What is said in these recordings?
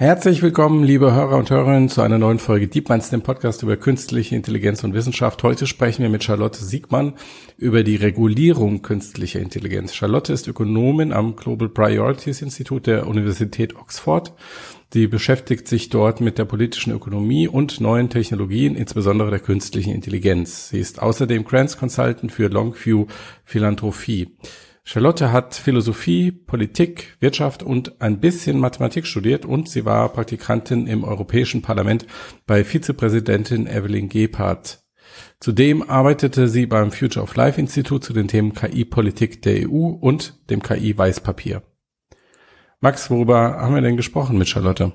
Herzlich willkommen, liebe Hörer und Hörerinnen, zu einer neuen Folge DeepMinds, dem Podcast über künstliche Intelligenz und Wissenschaft. Heute sprechen wir mit Charlotte Siegmann über die Regulierung künstlicher Intelligenz. Charlotte ist Ökonomin am Global Priorities Institut der Universität Oxford. Sie beschäftigt sich dort mit der politischen Ökonomie und neuen Technologien, insbesondere der künstlichen Intelligenz. Sie ist außerdem Grants Consultant für Longview Philanthropie. Charlotte hat Philosophie, Politik, Wirtschaft und ein bisschen Mathematik studiert und sie war Praktikantin im Europäischen Parlament bei Vizepräsidentin Evelyn Gebhardt. Zudem arbeitete sie beim Future of Life Institut zu den Themen KI-Politik der EU und dem KI-Weißpapier. Max, worüber haben wir denn gesprochen mit Charlotte?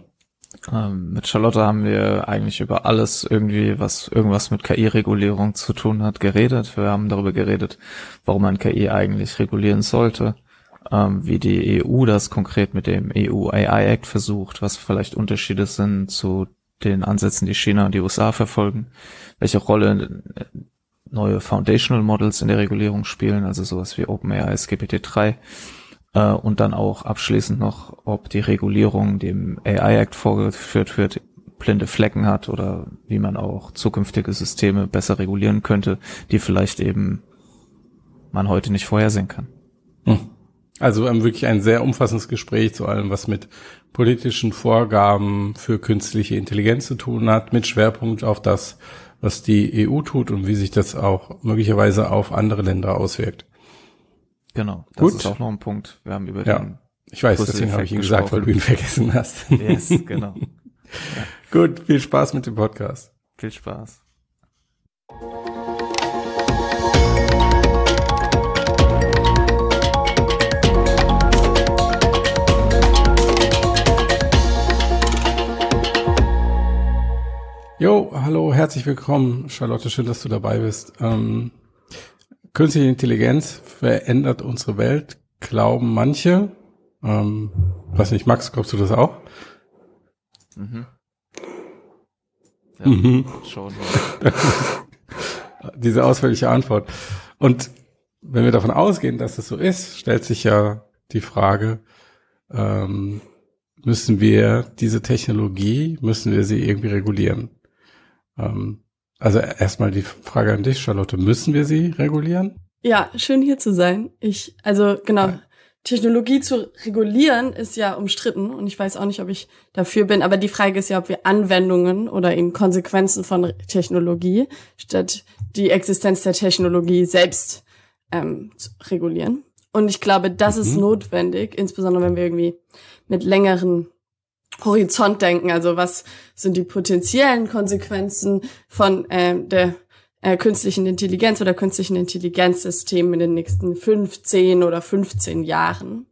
Ähm, mit Charlotte haben wir eigentlich über alles irgendwie, was irgendwas mit KI-Regulierung zu tun hat, geredet. Wir haben darüber geredet, warum man KI eigentlich regulieren sollte, ähm, wie die EU das konkret mit dem EU AI Act versucht, was vielleicht Unterschiede sind zu den Ansätzen, die China und die USA verfolgen, welche Rolle äh, neue Foundational Models in der Regulierung spielen, also sowas wie OpenAI, GPT-3 äh, und dann auch abschließend noch, ob die Regulierung dem AI Act vorgeführt wird, blinde Flecken hat oder wie man auch zukünftige Systeme besser regulieren könnte, die vielleicht eben man heute nicht vorhersehen kann. Hm. Also ähm, wirklich ein sehr umfassendes Gespräch zu allem, was mit politischen Vorgaben für künstliche Intelligenz zu tun hat, mit Schwerpunkt auf das, was die EU tut und wie sich das auch möglicherweise auf andere Länder auswirkt. Genau, das Gut. ist auch noch ein Punkt. Wir haben über ja. den ich weiß, deswegen habe ich ihn gesagt, weil du ihn vergessen hast. Yes, genau. Ja. Gut, viel Spaß mit dem Podcast. Viel Spaß. Jo, hallo, herzlich willkommen, Charlotte, schön, dass du dabei bist. Ähm, Künstliche Intelligenz verändert unsere Welt, glauben manche. Ähm, weiß nicht, Max, glaubst du das auch? Mhm. Ja, mhm. schon. Diese ausführliche Antwort. Und wenn wir davon ausgehen, dass es so ist, stellt sich ja die Frage, ähm, müssen wir diese Technologie, müssen wir sie irgendwie regulieren? Ähm, also erstmal die Frage an dich, Charlotte. Müssen wir sie regulieren? Ja, schön hier zu sein. Ich, also genau, ja. Technologie zu regulieren ist ja umstritten und ich weiß auch nicht, ob ich dafür bin, aber die Frage ist ja, ob wir Anwendungen oder eben Konsequenzen von Technologie statt die Existenz der Technologie selbst ähm, regulieren. Und ich glaube, das mhm. ist notwendig, insbesondere wenn wir irgendwie mit längeren Horizont denken. Also was sind die potenziellen Konsequenzen von äh, der äh, künstlichen Intelligenz oder künstlichen Intelligenzsystemen in den nächsten 15 oder 15 Jahren?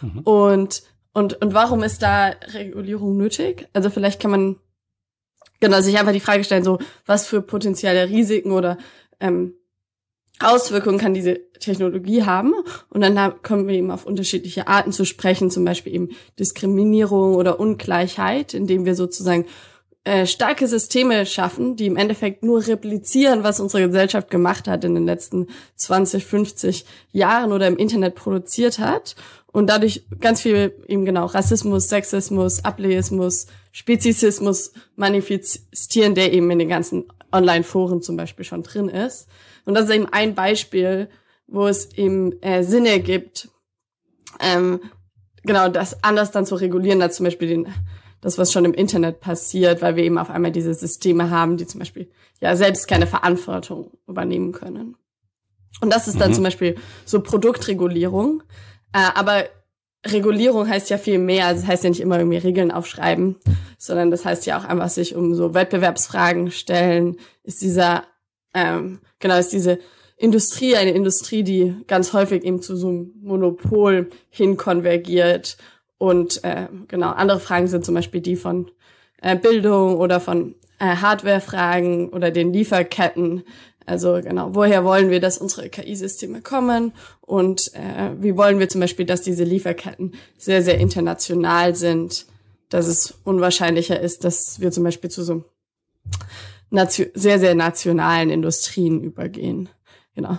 Mhm. Und, und, und warum ist da Regulierung nötig? Also vielleicht kann man genau sich einfach die Frage stellen, so was für potenzielle Risiken oder ähm, Auswirkungen kann diese Technologie haben. Und dann kommen wir eben auf unterschiedliche Arten zu sprechen, zum Beispiel eben Diskriminierung oder Ungleichheit, indem wir sozusagen äh, starke Systeme schaffen, die im Endeffekt nur replizieren, was unsere Gesellschaft gemacht hat in den letzten 20, 50 Jahren oder im Internet produziert hat. Und dadurch ganz viel eben genau Rassismus, Sexismus, Ableismus, Spezisismus manifestieren, der eben in den ganzen Online-Foren zum Beispiel schon drin ist. Und das ist eben ein Beispiel, wo es eben äh, Sinne gibt, ähm, genau das anders dann zu regulieren, als zum Beispiel den, das, was schon im Internet passiert, weil wir eben auf einmal diese Systeme haben, die zum Beispiel ja selbst keine Verantwortung übernehmen können. Und das ist dann mhm. zum Beispiel so Produktregulierung. Äh, aber Regulierung heißt ja viel mehr. Also das heißt ja nicht immer irgendwie Regeln aufschreiben, sondern das heißt ja auch einfach sich um so Wettbewerbsfragen stellen. Ist dieser ähm, genau, ist diese Industrie eine Industrie, die ganz häufig eben zu so einem Monopol hinkonvergiert. Und äh, genau, andere Fragen sind zum Beispiel die von äh, Bildung oder von äh, Hardware-Fragen oder den Lieferketten. Also genau, woher wollen wir, dass unsere KI-Systeme kommen und äh, wie wollen wir zum Beispiel, dass diese Lieferketten sehr, sehr international sind, dass es unwahrscheinlicher ist, dass wir zum Beispiel zu so sehr, sehr nationalen Industrien übergehen. Genau.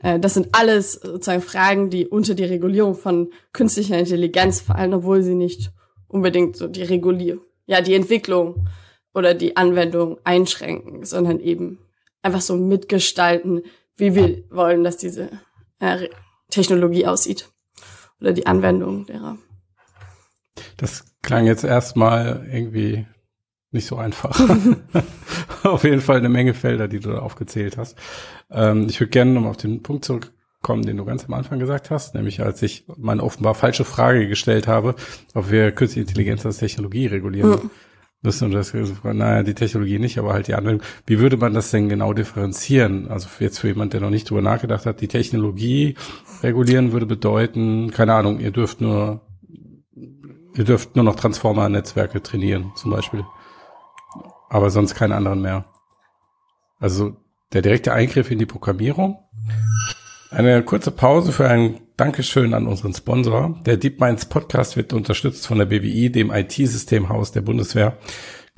Äh, das sind alles sozusagen Fragen, die unter die Regulierung von künstlicher Intelligenz fallen, obwohl sie nicht unbedingt so die Regulierung, ja, die Entwicklung oder die Anwendung einschränken, sondern eben einfach so mitgestalten, wie wir wollen, dass diese äh, Technologie aussieht oder die Anwendung derer. Das klang jetzt erstmal irgendwie nicht so einfach. auf jeden Fall eine Menge Felder, die du da aufgezählt hast. Ähm, ich würde gerne nochmal auf den Punkt zurückkommen, den du ganz am Anfang gesagt hast, nämlich als ich meine offenbar falsche Frage gestellt habe, ob wir künstliche Intelligenz als Technologie regulieren mhm. müssen. Und das naja, die Technologie nicht, aber halt die Anwendung. Wie würde man das denn genau differenzieren? Also jetzt für jemand, der noch nicht drüber nachgedacht hat, die Technologie regulieren würde bedeuten, keine Ahnung, ihr dürft nur Ihr dürft nur noch Transformer-Netzwerke trainieren, zum Beispiel aber sonst keinen anderen mehr. Also der direkte Eingriff in die Programmierung. Eine kurze Pause für ein Dankeschön an unseren Sponsor. Der DeepMinds Podcast wird unterstützt von der BWI, dem IT-Systemhaus der Bundeswehr.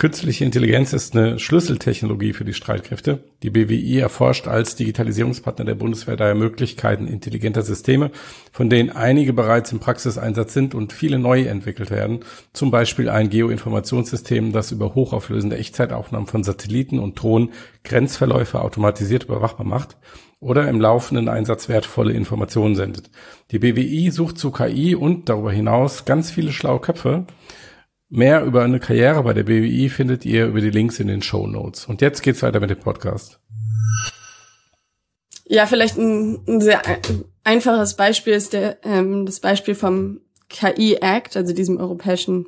Künstliche Intelligenz ist eine Schlüsseltechnologie für die Streitkräfte. Die BWI erforscht als Digitalisierungspartner der Bundeswehr daher Möglichkeiten intelligenter Systeme, von denen einige bereits im Praxiseinsatz sind und viele neu entwickelt werden. Zum Beispiel ein Geoinformationssystem, das über hochauflösende Echtzeitaufnahmen von Satelliten und Drohnen Grenzverläufe automatisiert überwachbar macht oder im laufenden Einsatz wertvolle Informationen sendet. Die BWI sucht zu KI und darüber hinaus ganz viele schlaue Köpfe, Mehr über eine Karriere bei der BWI findet ihr über die Links in den Show Notes. Und jetzt geht's weiter mit dem Podcast. Ja, vielleicht ein, ein sehr einfaches Beispiel ist der, ähm, das Beispiel vom KI Act, also diesem europäischen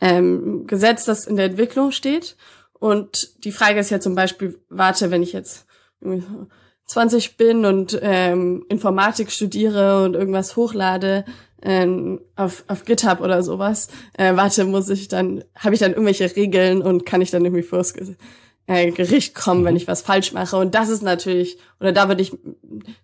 ähm, Gesetz, das in der Entwicklung steht. Und die Frage ist ja zum Beispiel, warte, wenn ich jetzt 20 bin und ähm, Informatik studiere und irgendwas hochlade, ähm, auf, auf GitHub oder sowas, äh, warte, muss ich dann, habe ich dann irgendwelche Regeln und kann ich dann irgendwie vors äh, Gericht kommen, wenn mhm. ich was falsch mache. Und das ist natürlich, oder da würde ich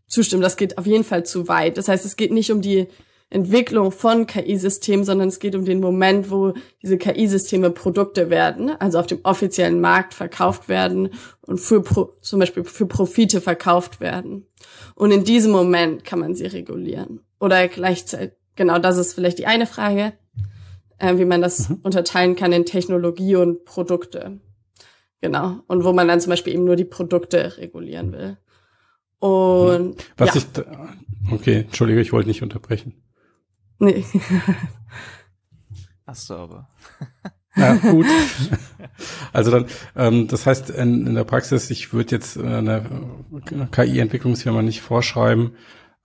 zustimmen, das geht auf jeden Fall zu weit. Das heißt, es geht nicht um die Entwicklung von KI-Systemen, sondern es geht um den Moment, wo diese KI-Systeme Produkte werden, also auf dem offiziellen Markt verkauft werden und für Pro, zum Beispiel für Profite verkauft werden. Und in diesem Moment kann man sie regulieren. Oder gleichzeitig, genau, das ist vielleicht die eine Frage, äh, wie man das mhm. unterteilen kann in Technologie und Produkte. Genau. Und wo man dann zum Beispiel eben nur die Produkte regulieren will. Und mhm. was ja. ich okay, entschuldige, ich wollte nicht unterbrechen. Nee. Hast du aber. Ja, gut. Also dann, ähm, das heißt in, in der Praxis, ich würde jetzt äh, eine KI-Entwicklungsfirma nicht vorschreiben,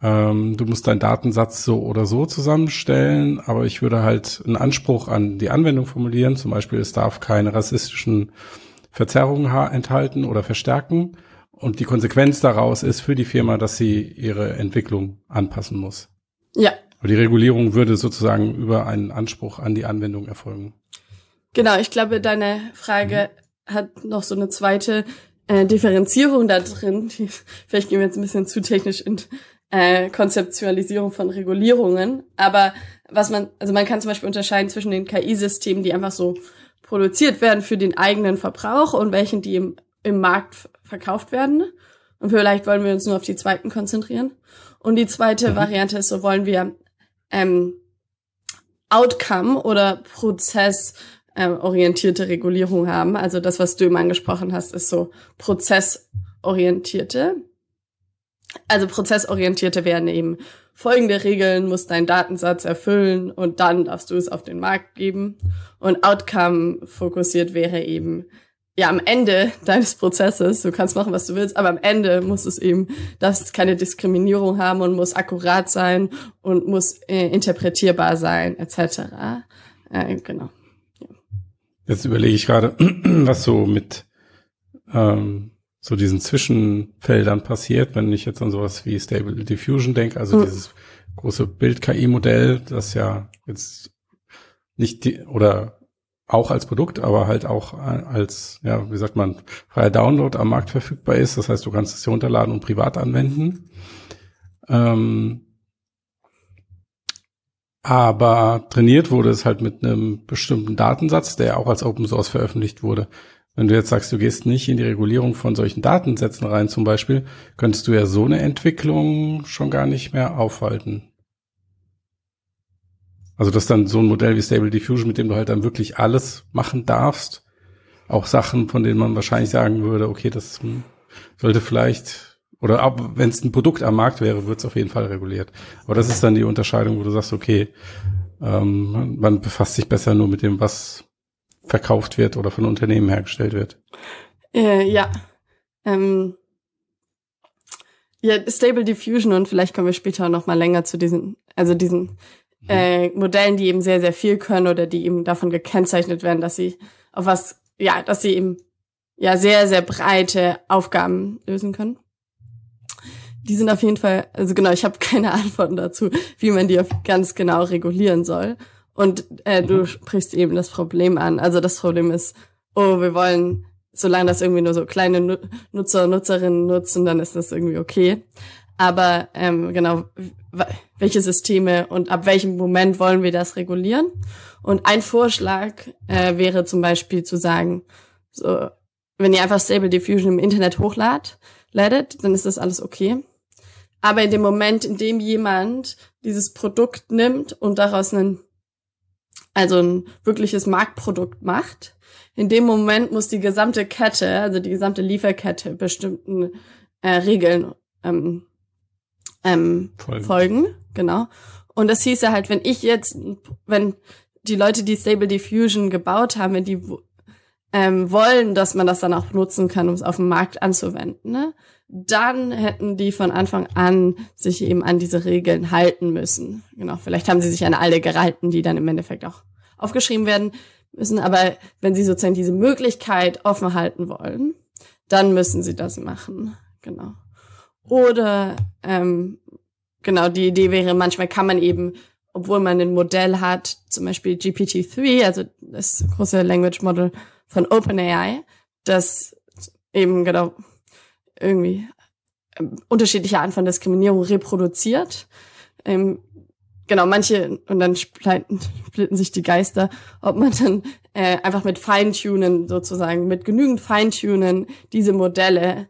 ähm, du musst deinen Datensatz so oder so zusammenstellen, aber ich würde halt einen Anspruch an die Anwendung formulieren. Zum Beispiel, es darf keine rassistischen Verzerrungen enthalten oder verstärken. Und die Konsequenz daraus ist für die Firma, dass sie ihre Entwicklung anpassen muss. Ja. Aber die Regulierung würde sozusagen über einen Anspruch an die Anwendung erfolgen. Genau, ich glaube, deine Frage mhm. hat noch so eine zweite äh, Differenzierung da drin. Die, vielleicht gehen wir jetzt ein bisschen zu technisch in äh, Konzeptualisierung von Regulierungen. Aber was man, also man kann zum Beispiel unterscheiden zwischen den KI-Systemen, die einfach so produziert werden für den eigenen Verbrauch und welchen, die im, im Markt verkauft werden. Und vielleicht wollen wir uns nur auf die zweiten konzentrieren. Und die zweite mhm. Variante ist, so wollen wir ähm, Outcome oder prozessorientierte Regulierung haben. Also das, was du immer angesprochen hast, ist so prozessorientierte also prozessorientierte werden eben folgende Regeln, muss dein Datensatz erfüllen und dann darfst du es auf den Markt geben. Und Outcome fokussiert wäre eben, ja, am Ende deines Prozesses, du kannst machen, was du willst, aber am Ende muss es eben, darfst keine Diskriminierung haben und muss akkurat sein und muss äh, interpretierbar sein, etc. Äh, genau. Ja. Jetzt überlege ich gerade, was so mit ähm, so diesen Zwischenfeldern passiert, wenn ich jetzt an sowas wie Stable Diffusion denke, also mhm. dieses große Bild-KI-Modell, das ja jetzt nicht die, oder auch als Produkt, aber halt auch als, ja, wie sagt man, freier Download am Markt verfügbar ist. Das heißt, du kannst es hier runterladen und privat anwenden. Ähm, aber trainiert wurde es halt mit einem bestimmten Datensatz, der auch als Open Source veröffentlicht wurde. Wenn du jetzt sagst, du gehst nicht in die Regulierung von solchen Datensätzen rein zum Beispiel, könntest du ja so eine Entwicklung schon gar nicht mehr aufhalten. Also das ist dann so ein Modell wie Stable Diffusion, mit dem du halt dann wirklich alles machen darfst. Auch Sachen, von denen man wahrscheinlich sagen würde, okay, das hm, sollte vielleicht, oder wenn es ein Produkt am Markt wäre, wird es auf jeden Fall reguliert. Aber das ist dann die Unterscheidung, wo du sagst, okay, ähm, man befasst sich besser nur mit dem, was verkauft wird oder von Unternehmen hergestellt wird. Äh, ja. Ähm, ja, Stable Diffusion und vielleicht kommen wir später noch mal länger zu diesen, also diesen mhm. äh, Modellen, die eben sehr, sehr viel können oder die eben davon gekennzeichnet werden, dass sie auf was, ja, dass sie eben ja sehr, sehr breite Aufgaben lösen können. Die sind auf jeden Fall, also genau, ich habe keine Antworten dazu, wie man die ganz genau regulieren soll. Und äh, du mhm. sprichst eben das Problem an. Also das Problem ist, oh, wir wollen solange das irgendwie nur so kleine Nutzer und Nutzerinnen nutzen, dann ist das irgendwie okay. Aber ähm, genau, welche Systeme und ab welchem Moment wollen wir das regulieren? Und ein Vorschlag äh, wäre zum Beispiel zu sagen, so, wenn ihr einfach Stable Diffusion im Internet hochladet, ladet, dann ist das alles okay. Aber in dem Moment, in dem jemand dieses Produkt nimmt und daraus ein, also ein wirkliches Marktprodukt macht, in dem Moment muss die gesamte Kette, also die gesamte Lieferkette bestimmten äh, Regeln ähm, ähm, folgen. folgen. Genau. Und das hieße halt, wenn ich jetzt, wenn die Leute, die Stable Diffusion gebaut haben, wenn die ähm, wollen, dass man das dann auch nutzen kann, um es auf dem Markt anzuwenden, ne? dann hätten die von Anfang an sich eben an diese Regeln halten müssen. Genau, vielleicht haben sie sich an alle gehalten, die dann im Endeffekt auch aufgeschrieben werden müssen. Aber wenn sie sozusagen diese Möglichkeit offen halten wollen, dann müssen sie das machen. Genau. Oder ähm, genau, die Idee wäre, manchmal kann man eben, obwohl man ein Modell hat, zum Beispiel GPT-3, also das große Language Model von OpenAI, das eben genau irgendwie ähm, unterschiedliche Arten von Diskriminierung reproduziert. Ähm, genau, manche, und dann splitten, splitten sich die Geister, ob man dann äh, einfach mit Feintunen sozusagen, mit genügend Feintunen diese Modelle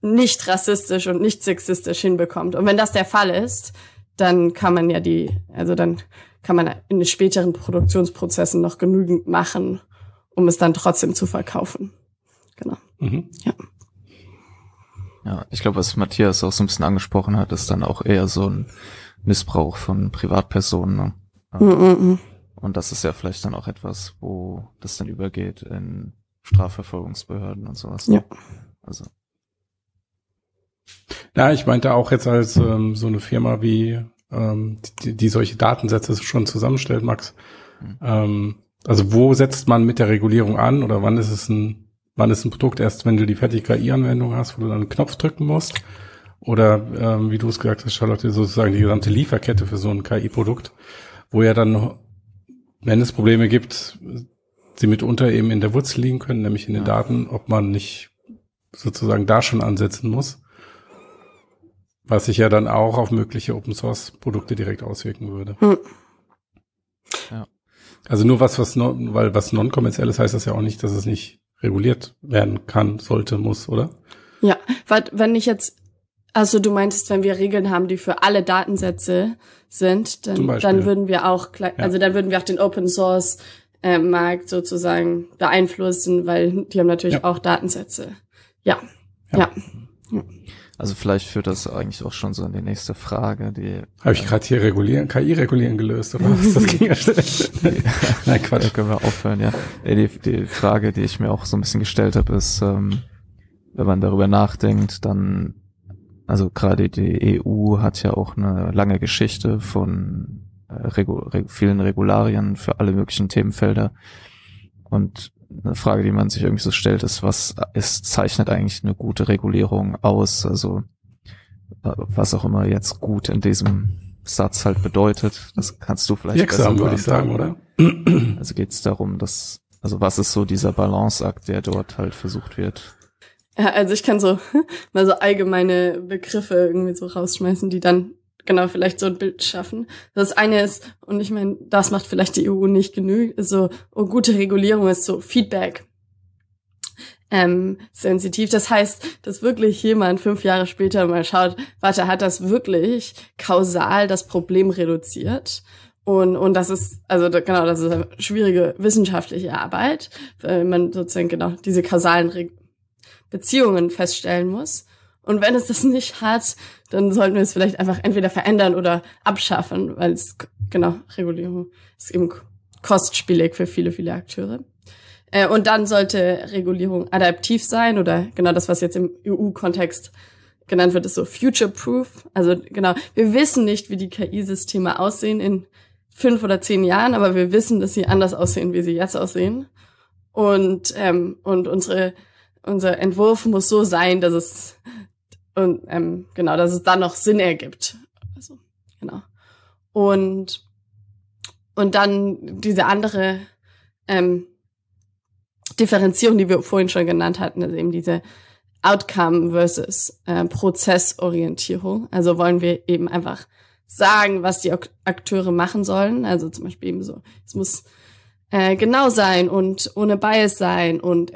nicht rassistisch und nicht sexistisch hinbekommt. Und wenn das der Fall ist, dann kann man ja die, also dann kann man in den späteren Produktionsprozessen noch genügend machen, um es dann trotzdem zu verkaufen. Genau. Mhm. Ja. Ja, ich glaube, was Matthias auch so ein bisschen angesprochen hat, ist dann auch eher so ein Missbrauch von Privatpersonen. Ne? Mm -mm. Und das ist ja vielleicht dann auch etwas, wo das dann übergeht in Strafverfolgungsbehörden und sowas. Ne? Ja. Also. Ja, ich meinte auch jetzt als ähm, so eine Firma wie ähm, die, die solche Datensätze schon zusammenstellt, Max. Mhm. Ähm, also wo setzt man mit der Regulierung an oder wann ist es ein, wann ist ein Produkt erst, wenn du die fertige KI-Anwendung hast, wo du dann einen Knopf drücken musst? Oder ähm, wie du es gesagt hast, Charlotte, sozusagen die gesamte Lieferkette für so ein KI-Produkt, wo ja dann, wenn es Probleme gibt, sie mitunter eben in der Wurzel liegen können, nämlich in den ja. Daten, ob man nicht sozusagen da schon ansetzen muss. Was sich ja dann auch auf mögliche Open Source Produkte direkt auswirken würde. Hm. Ja. Also nur was, was non, weil was non-kommerziell ist, heißt das ja auch nicht, dass es nicht reguliert werden kann, sollte, muss, oder? Ja, weil wenn ich jetzt also du meintest, wenn wir Regeln haben, die für alle Datensätze sind, dann, dann würden wir auch, also dann würden wir auch den Open Source äh, Markt sozusagen beeinflussen, weil die haben natürlich ja. auch Datensätze. Ja. ja. ja. Also vielleicht führt das eigentlich auch schon so in die nächste Frage, die. Habe ich gerade hier regulieren, KI regulieren gelöst oder was? Das ging ja schnell. Nein, Quatsch. Da können wir aufhören, ja. Die, die Frage, die ich mir auch so ein bisschen gestellt habe, ist, ähm, wenn man darüber nachdenkt, dann also gerade die EU hat ja auch eine lange Geschichte von äh, Regu Reg vielen Regularien für alle möglichen Themenfelder. Und eine Frage, die man sich irgendwie so stellt, ist, was ist, zeichnet eigentlich eine gute Regulierung aus? Also äh, was auch immer jetzt gut in diesem Satz halt bedeutet, das kannst du vielleicht Wirksam, würde ich sagen, oder? Also geht es darum, dass, also was ist so dieser Balanceakt, der dort halt versucht wird ja, also ich kann so mal so allgemeine Begriffe irgendwie so rausschmeißen, die dann genau vielleicht so ein Bild schaffen. Das eine ist, und ich meine, das macht vielleicht die EU nicht genug, so, oh, gute Regulierung ist so Feedback. Ähm, sensitiv. Das heißt, dass wirklich jemand fünf Jahre später mal schaut, warte, hat das wirklich kausal das Problem reduziert? Und, und das ist, also da, genau, das ist eine schwierige wissenschaftliche Arbeit, weil man sozusagen genau diese kausalen Re Beziehungen feststellen muss. Und wenn es das nicht hat, dann sollten wir es vielleicht einfach entweder verändern oder abschaffen, weil es, genau, Regulierung ist eben kostspielig für viele, viele Akteure. Äh, und dann sollte Regulierung adaptiv sein oder genau das, was jetzt im EU-Kontext genannt wird, ist so future-proof. Also genau, wir wissen nicht, wie die KI-Systeme aussehen in fünf oder zehn Jahren, aber wir wissen, dass sie anders aussehen, wie sie jetzt aussehen. Und, ähm, und unsere, unser Entwurf muss so sein, dass es und ähm, genau, dass es dann noch Sinn ergibt. Also, genau. Und, und dann diese andere ähm, Differenzierung, die wir vorhin schon genannt hatten, ist eben diese Outcome versus äh, Prozessorientierung. Also wollen wir eben einfach sagen, was die Akteure machen sollen. Also zum Beispiel eben so, es muss äh, genau sein und ohne Bias sein und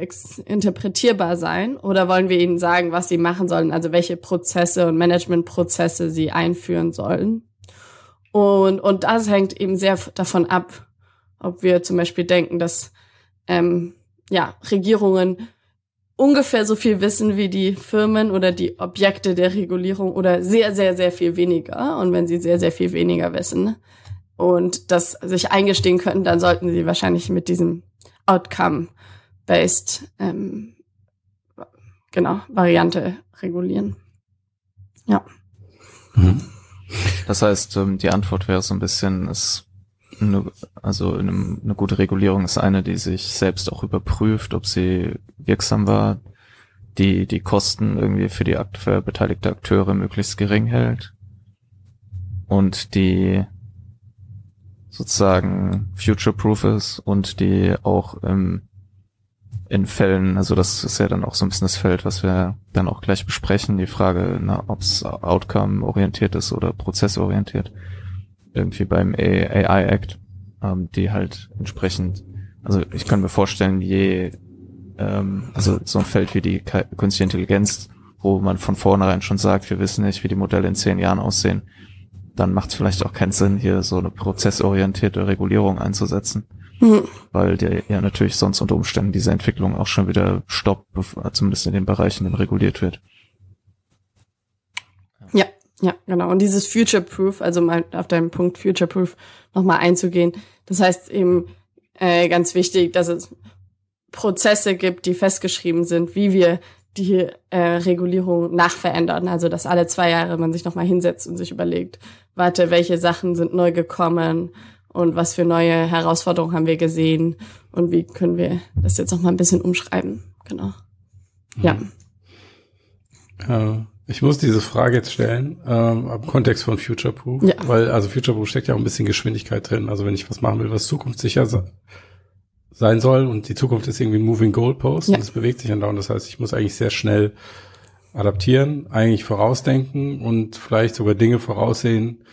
interpretierbar sein? Oder wollen wir ihnen sagen, was sie machen sollen, also welche Prozesse und Managementprozesse sie einführen sollen? Und, und das hängt eben sehr davon ab, ob wir zum Beispiel denken, dass ähm, ja, Regierungen ungefähr so viel wissen wie die Firmen oder die Objekte der Regulierung oder sehr, sehr, sehr viel weniger. Und wenn sie sehr, sehr viel weniger wissen und das sich eingestehen können, dann sollten sie wahrscheinlich mit diesem Outcome-based ähm, genau Variante regulieren. Ja. Mhm. Das heißt, ähm, die Antwort wäre so ein bisschen, es eine, also eine, eine gute Regulierung ist eine, die sich selbst auch überprüft, ob sie wirksam war, die die Kosten irgendwie für die für beteiligte Akteure möglichst gering hält und die sozusagen future-proof ist und die auch ähm, in Fällen, also das ist ja dann auch so ein bisschen das Feld, was wir dann auch gleich besprechen, die Frage, ob es outcome-orientiert ist oder prozessorientiert irgendwie beim AI Act, ähm, die halt entsprechend, also ich kann mir vorstellen, je, ähm, also so ein Feld wie die künstliche Intelligenz, wo man von vornherein schon sagt, wir wissen nicht, wie die Modelle in zehn Jahren aussehen, dann macht es vielleicht auch keinen Sinn, hier so eine prozessorientierte Regulierung einzusetzen. Mhm. Weil der ja natürlich sonst unter Umständen diese Entwicklung auch schon wieder stoppt, zumindest in den Bereichen, in denen reguliert wird. Ja, ja, genau. Und dieses Future-Proof, also mal auf deinen Punkt Future-Proof nochmal einzugehen. Das heißt eben äh, ganz wichtig, dass es Prozesse gibt, die festgeschrieben sind, wie wir die äh, Regulierung nachverändern. Also dass alle zwei Jahre man sich nochmal hinsetzt und sich überlegt, warte, welche Sachen sind neu gekommen und was für neue Herausforderungen haben wir gesehen und wie können wir das jetzt nochmal ein bisschen umschreiben. Genau. Ja. Äh, ich muss diese Frage jetzt stellen, ähm, im Kontext von Future Proof, ja. weil also Future Proof steckt ja auch ein bisschen Geschwindigkeit drin. Also wenn ich was machen will, was zukunftssicher sein soll und die Zukunft ist irgendwie ein Moving Goalpost ja. und es bewegt sich andauernd. Das heißt, ich muss eigentlich sehr schnell adaptieren, eigentlich vorausdenken und vielleicht sogar Dinge voraussehen,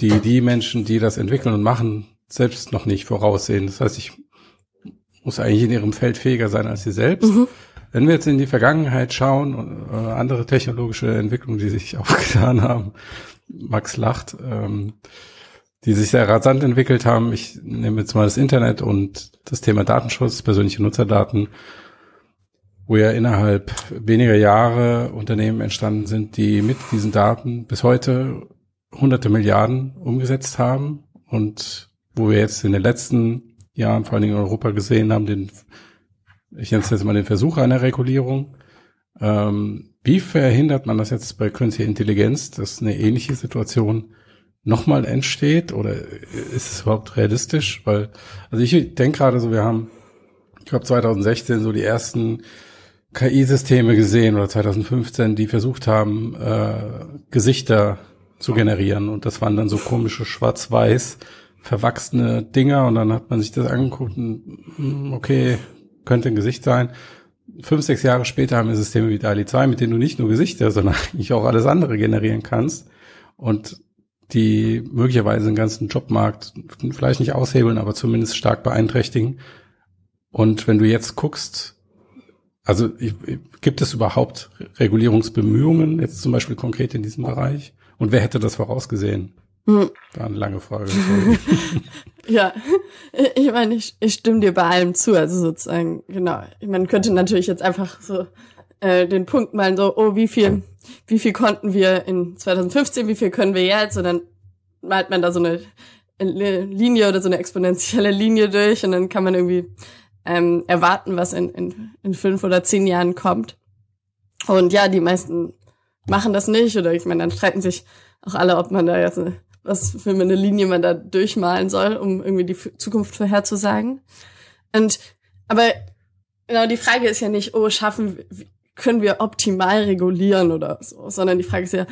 die die Menschen, die das entwickeln und machen, selbst noch nicht voraussehen. Das heißt, ich muss eigentlich in ihrem Feld fähiger sein als sie selbst. Mhm. Wenn wir jetzt in die Vergangenheit schauen und äh, andere technologische Entwicklungen, die sich aufgetan haben, Max lacht, ähm, die sich sehr rasant entwickelt haben. Ich nehme jetzt mal das Internet und das Thema Datenschutz, persönliche Nutzerdaten, wo ja innerhalb weniger Jahre Unternehmen entstanden sind, die mit diesen Daten bis heute hunderte Milliarden umgesetzt haben und wo wir jetzt in den letzten Jahren, vor allen Dingen in Europa gesehen haben, den ich nenne es jetzt mal den Versuch einer Regulierung. Ähm, wie verhindert man das jetzt bei künstlicher Intelligenz, dass eine ähnliche Situation nochmal entsteht? Oder ist es überhaupt realistisch? Weil, also ich denke gerade so, wir haben, ich glaube 2016 so die ersten KI-Systeme gesehen oder 2015, die versucht haben, äh, Gesichter zu generieren. Und das waren dann so komische schwarz-weiß verwachsene Dinger. Und dann hat man sich das angeguckt und, hm, okay, könnte ein Gesicht sein. Fünf, sechs Jahre später haben wir Systeme wie DALI 2, mit denen du nicht nur Gesichter, sondern eigentlich auch alles andere generieren kannst und die möglicherweise den ganzen Jobmarkt vielleicht nicht aushebeln, aber zumindest stark beeinträchtigen. Und wenn du jetzt guckst, also gibt es überhaupt Regulierungsbemühungen, jetzt zum Beispiel konkret in diesem Bereich? Und wer hätte das vorausgesehen? Hm. War eine lange Frage. ja, ich meine, ich, ich stimme dir bei allem zu. Also sozusagen, genau. Man könnte natürlich jetzt einfach so äh, den Punkt malen, so, oh, wie viel, wie viel konnten wir in 2015, wie viel können wir jetzt? Und dann malt man da so eine Linie oder so eine exponentielle Linie durch und dann kann man irgendwie ähm, erwarten, was in, in, in fünf oder zehn Jahren kommt. Und ja, die meisten machen das nicht oder ich meine, dann streiten sich auch alle, ob man da jetzt eine, was für eine Linie man da durchmalen soll, um irgendwie die Zukunft vorherzusagen. Und aber genau die Frage ist ja nicht, oh, schaffen können wir optimal regulieren oder so, sondern die Frage ist ja,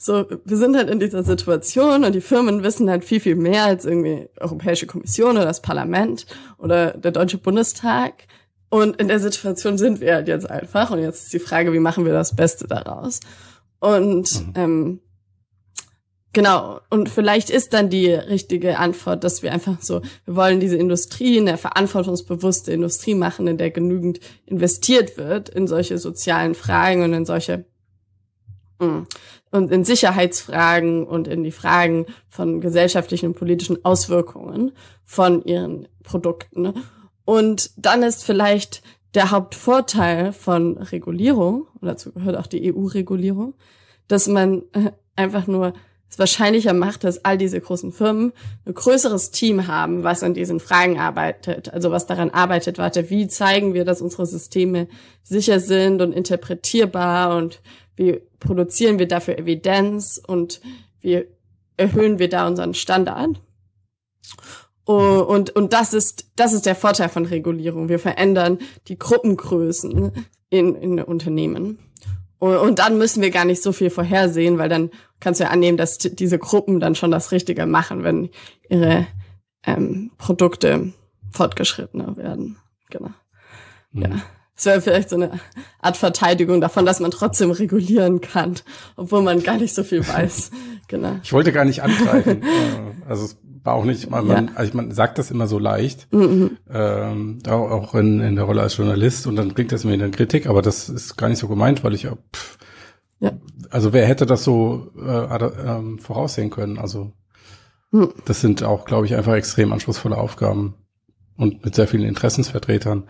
so, wir sind halt in dieser Situation und die Firmen wissen halt viel, viel mehr als irgendwie Europäische Kommission oder das Parlament oder der Deutsche Bundestag. Und in der Situation sind wir halt jetzt einfach. Und jetzt ist die Frage, wie machen wir das Beste daraus? Und mhm. ähm, genau, und vielleicht ist dann die richtige Antwort, dass wir einfach so, wir wollen diese Industrie, eine verantwortungsbewusste Industrie machen, in der genügend investiert wird in solche sozialen Fragen und in solche mm, und in Sicherheitsfragen und in die Fragen von gesellschaftlichen und politischen Auswirkungen von ihren Produkten. Und dann ist vielleicht der Hauptvorteil von Regulierung, und dazu gehört auch die EU-Regulierung, dass man äh, einfach nur es wahrscheinlicher macht, dass all diese großen Firmen ein größeres Team haben, was an diesen Fragen arbeitet, also was daran arbeitet, warte, wie zeigen wir, dass unsere Systeme sicher sind und interpretierbar und wie produzieren wir dafür Evidenz und wie erhöhen wir da unseren Standard. Und, und das ist, das ist der Vorteil von Regulierung. Wir verändern die Gruppengrößen in, in Unternehmen. Und dann müssen wir gar nicht so viel vorhersehen, weil dann kannst du ja annehmen, dass diese Gruppen dann schon das Richtige machen, wenn ihre ähm, Produkte fortgeschrittener werden. Genau. Mhm. Ja. Es wäre vielleicht so eine Art Verteidigung davon, dass man trotzdem regulieren kann, obwohl man gar nicht so viel weiß. genau. Ich wollte gar nicht angreifen. Äh, also es war auch nicht, man, ja. also man sagt das immer so leicht, mhm. ähm, auch in, in der Rolle als Journalist und dann klingt das mir in der Kritik, aber das ist gar nicht so gemeint, weil ich pff, ja. Also wer hätte das so äh, äh, voraussehen können? Also mhm. das sind auch, glaube ich, einfach extrem anspruchsvolle Aufgaben und mit sehr vielen Interessensvertretern.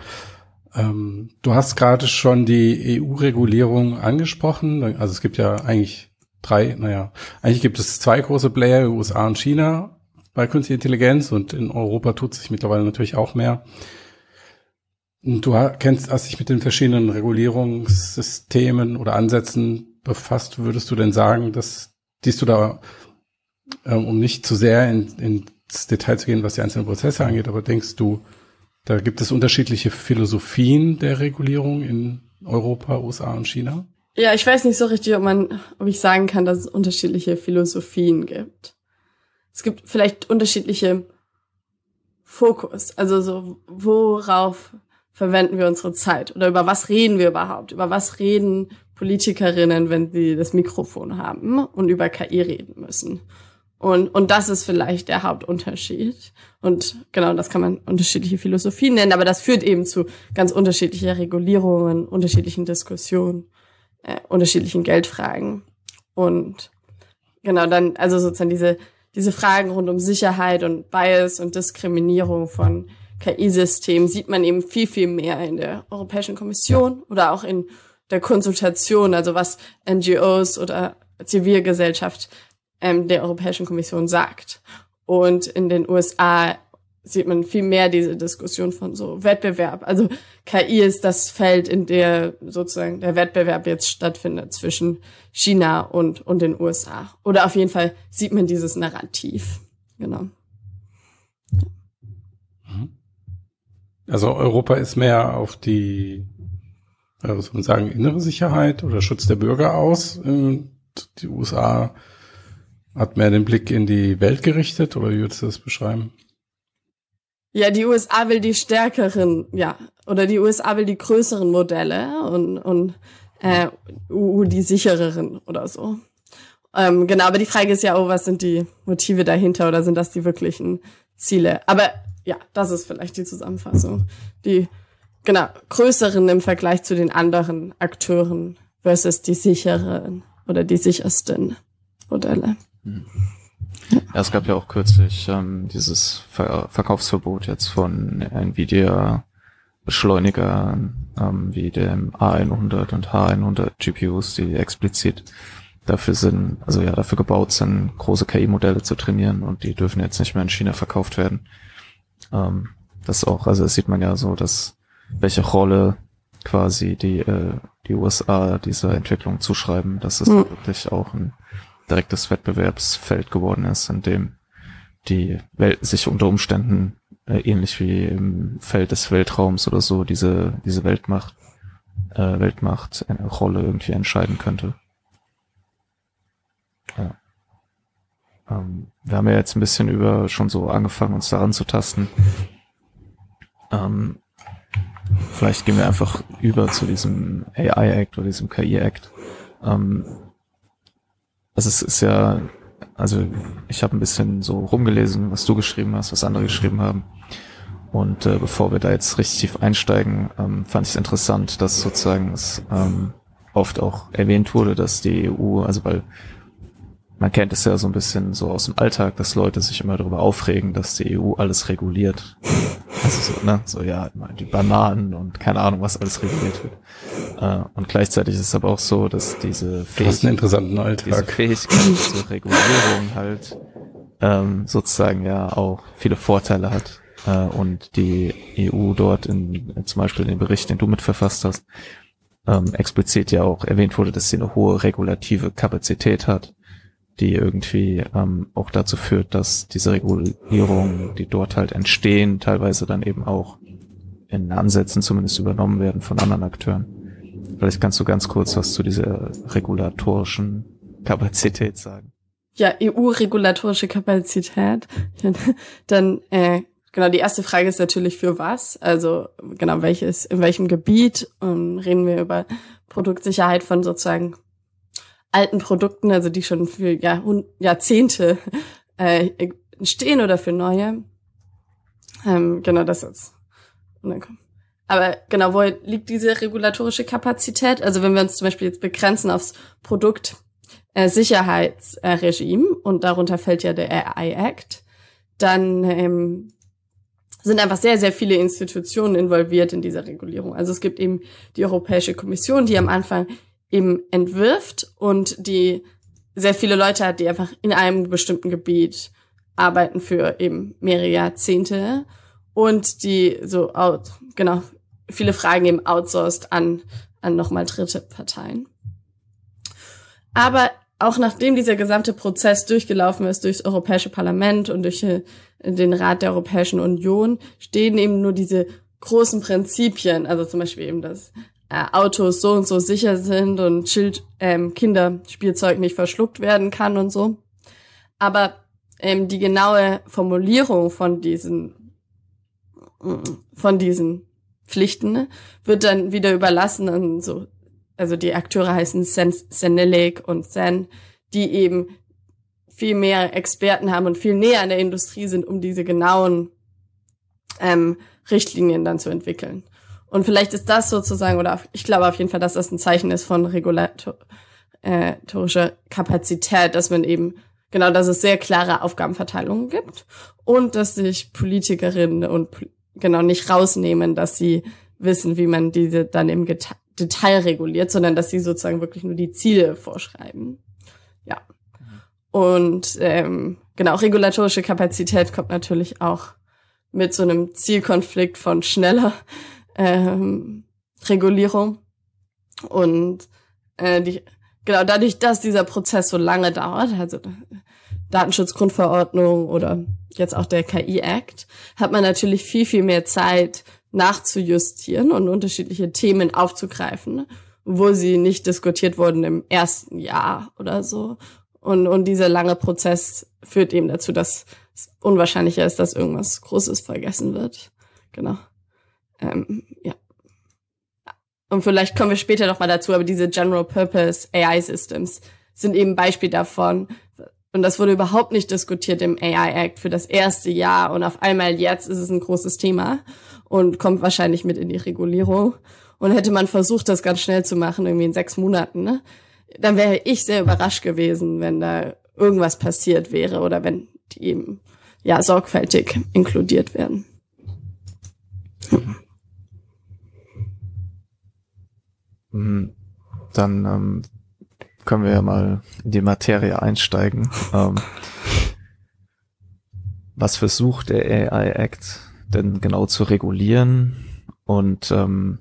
Ähm, du hast gerade schon die EU-Regulierung angesprochen. Also es gibt ja eigentlich drei, naja, eigentlich gibt es zwei große Player, USA und China bei künstlicher Intelligenz und in Europa tut sich mittlerweile natürlich auch mehr. Und du kennst, hast dich mit den verschiedenen Regulierungssystemen oder Ansätzen befasst. Würdest du denn sagen, dass siehst du da, ähm, um nicht zu sehr in, ins Detail zu gehen, was die einzelnen Prozesse angeht, aber denkst du, da gibt es unterschiedliche Philosophien der Regulierung in Europa, USA und China. Ja, ich weiß nicht so richtig, ob man, ob ich sagen kann, dass es unterschiedliche Philosophien gibt. Es gibt vielleicht unterschiedliche Fokus, also so, worauf verwenden wir unsere Zeit oder über was reden wir überhaupt? Über was reden Politikerinnen, wenn sie das Mikrofon haben und über KI reden müssen? Und, und das ist vielleicht der Hauptunterschied. Und genau, das kann man unterschiedliche Philosophien nennen, aber das führt eben zu ganz unterschiedlicher Regulierungen, unterschiedlichen Diskussionen, äh, unterschiedlichen Geldfragen. Und genau, dann, also sozusagen diese, diese Fragen rund um Sicherheit und Bias und Diskriminierung von KI-Systemen sieht man eben viel, viel mehr in der Europäischen Kommission oder auch in der Konsultation, also was NGOs oder Zivilgesellschaft ähm, der Europäischen Kommission sagt. Und in den USA sieht man viel mehr diese Diskussion von so Wettbewerb. Also KI ist das Feld, in der sozusagen der Wettbewerb jetzt stattfindet zwischen China und, und den USA. Oder auf jeden Fall sieht man dieses Narrativ. Genau. Also Europa ist mehr auf die, also soll man sagen, innere Sicherheit oder Schutz der Bürger aus. Die USA hat mehr den Blick in die Welt gerichtet oder wie würdest du das beschreiben? Ja, die USA will die stärkeren, ja, oder die USA will die größeren Modelle und, und äh, EU die sichereren oder so. Ähm, genau, aber die Frage ist ja, oh, was sind die Motive dahinter oder sind das die wirklichen Ziele? Aber ja, das ist vielleicht die Zusammenfassung. Die, genau, größeren im Vergleich zu den anderen Akteuren versus die sicheren oder die sichersten Modelle. Ja, es gab ja auch kürzlich ähm, dieses Ver Verkaufsverbot jetzt von Nvidia Beschleuniger ähm, wie dem A100 und H100 GPUs, die explizit dafür sind, also ja, dafür gebaut sind, große KI-Modelle zu trainieren und die dürfen jetzt nicht mehr in China verkauft werden. Ähm, das auch, also das sieht man ja so, dass welche Rolle quasi die, äh, die USA dieser Entwicklung zuschreiben, dass es mhm. wirklich auch ein direktes Wettbewerbsfeld geworden ist, in dem die Welt sich unter Umständen äh, ähnlich wie im Feld des Weltraums oder so diese diese Weltmacht äh, Weltmacht eine Rolle irgendwie entscheiden könnte. Ja. Ähm, wir haben ja jetzt ein bisschen über schon so angefangen, uns daran zu tasten. Ähm, vielleicht gehen wir einfach über zu diesem AI Act oder diesem KI Act. Ähm, also es ist ja, also ich habe ein bisschen so rumgelesen, was du geschrieben hast, was andere geschrieben haben. Und äh, bevor wir da jetzt richtig tief einsteigen, ähm, fand ich es interessant, dass sozusagen es ähm, oft auch erwähnt wurde, dass die EU, also weil man kennt es ja so ein bisschen so aus dem Alltag, dass Leute sich immer darüber aufregen, dass die EU alles reguliert. Also so, ne, so ja, die Bananen und keine Ahnung, was alles reguliert wird. Äh, und gleichzeitig ist es aber auch so, dass diese Fähigkeit, diese Fähigkeit zur Regulierung halt ähm, sozusagen ja auch viele Vorteile hat. Äh, und die EU dort in, zum Beispiel in dem Bericht, den du mitverfasst hast, ähm, explizit ja auch erwähnt wurde, dass sie eine hohe regulative Kapazität hat die irgendwie ähm, auch dazu führt, dass diese Regulierungen, die dort halt entstehen, teilweise dann eben auch in Ansätzen zumindest übernommen werden von anderen Akteuren. Vielleicht kannst du ganz kurz was zu dieser regulatorischen Kapazität sagen. Ja, EU-regulatorische Kapazität. Dann, äh, genau, die erste Frage ist natürlich für was? Also, genau, welches, in welchem Gebiet? Und reden wir über Produktsicherheit von sozusagen alten Produkten, also die schon für Jahr, Jahrzehnte äh, entstehen oder für neue. Ähm, genau, das jetzt. Aber genau, wo liegt diese regulatorische Kapazität? Also wenn wir uns zum Beispiel jetzt begrenzen aufs Produkt äh, Sicherheitsregime und darunter fällt ja der AI Act, dann ähm, sind einfach sehr, sehr viele Institutionen involviert in dieser Regulierung. Also es gibt eben die Europäische Kommission, die am Anfang eben entwirft und die sehr viele Leute hat, die einfach in einem bestimmten Gebiet arbeiten für eben mehrere Jahrzehnte und die so out, genau viele Fragen eben outsourced an an nochmal dritte Parteien. Aber auch nachdem dieser gesamte Prozess durchgelaufen ist durchs Europäische Parlament und durch äh, den Rat der Europäischen Union, stehen eben nur diese großen Prinzipien, also zum Beispiel eben das äh, Autos so und so sicher sind und Schild, ähm, Kinderspielzeug nicht verschluckt werden kann und so. Aber ähm, die genaue Formulierung von diesen von diesen Pflichten wird dann wieder überlassen an so, also die Akteure heißen Sen Senelic und Sen, die eben viel mehr Experten haben und viel näher an der Industrie sind, um diese genauen ähm, Richtlinien dann zu entwickeln. Und vielleicht ist das sozusagen, oder ich glaube auf jeden Fall, dass das ein Zeichen ist von regulatorischer äh, Kapazität, dass man eben, genau, dass es sehr klare Aufgabenverteilungen gibt und dass sich Politikerinnen und genau nicht rausnehmen, dass sie wissen, wie man diese dann im Detail reguliert, sondern dass sie sozusagen wirklich nur die Ziele vorschreiben. Ja. Und ähm, genau, regulatorische Kapazität kommt natürlich auch mit so einem Zielkonflikt von schneller ähm, Regulierung. Und äh, die, genau dadurch, dass dieser Prozess so lange dauert, also Datenschutzgrundverordnung oder jetzt auch der KI-Act, hat man natürlich viel, viel mehr Zeit nachzujustieren und unterschiedliche Themen aufzugreifen, wo sie nicht diskutiert wurden im ersten Jahr oder so. Und, und dieser lange Prozess führt eben dazu, dass es unwahrscheinlicher ist, dass irgendwas Großes vergessen wird. Genau. Ähm, ja. Und vielleicht kommen wir später noch mal dazu, aber diese General Purpose AI Systems sind eben Beispiel davon. Und das wurde überhaupt nicht diskutiert im AI Act für das erste Jahr. Und auf einmal jetzt ist es ein großes Thema und kommt wahrscheinlich mit in die Regulierung. Und hätte man versucht, das ganz schnell zu machen, irgendwie in sechs Monaten, ne? dann wäre ich sehr überrascht gewesen, wenn da irgendwas passiert wäre oder wenn die eben ja sorgfältig inkludiert werden. Mhm. Dann ähm, können wir ja mal in die Materie einsteigen. ähm, was versucht der AI Act denn genau zu regulieren? Und ähm,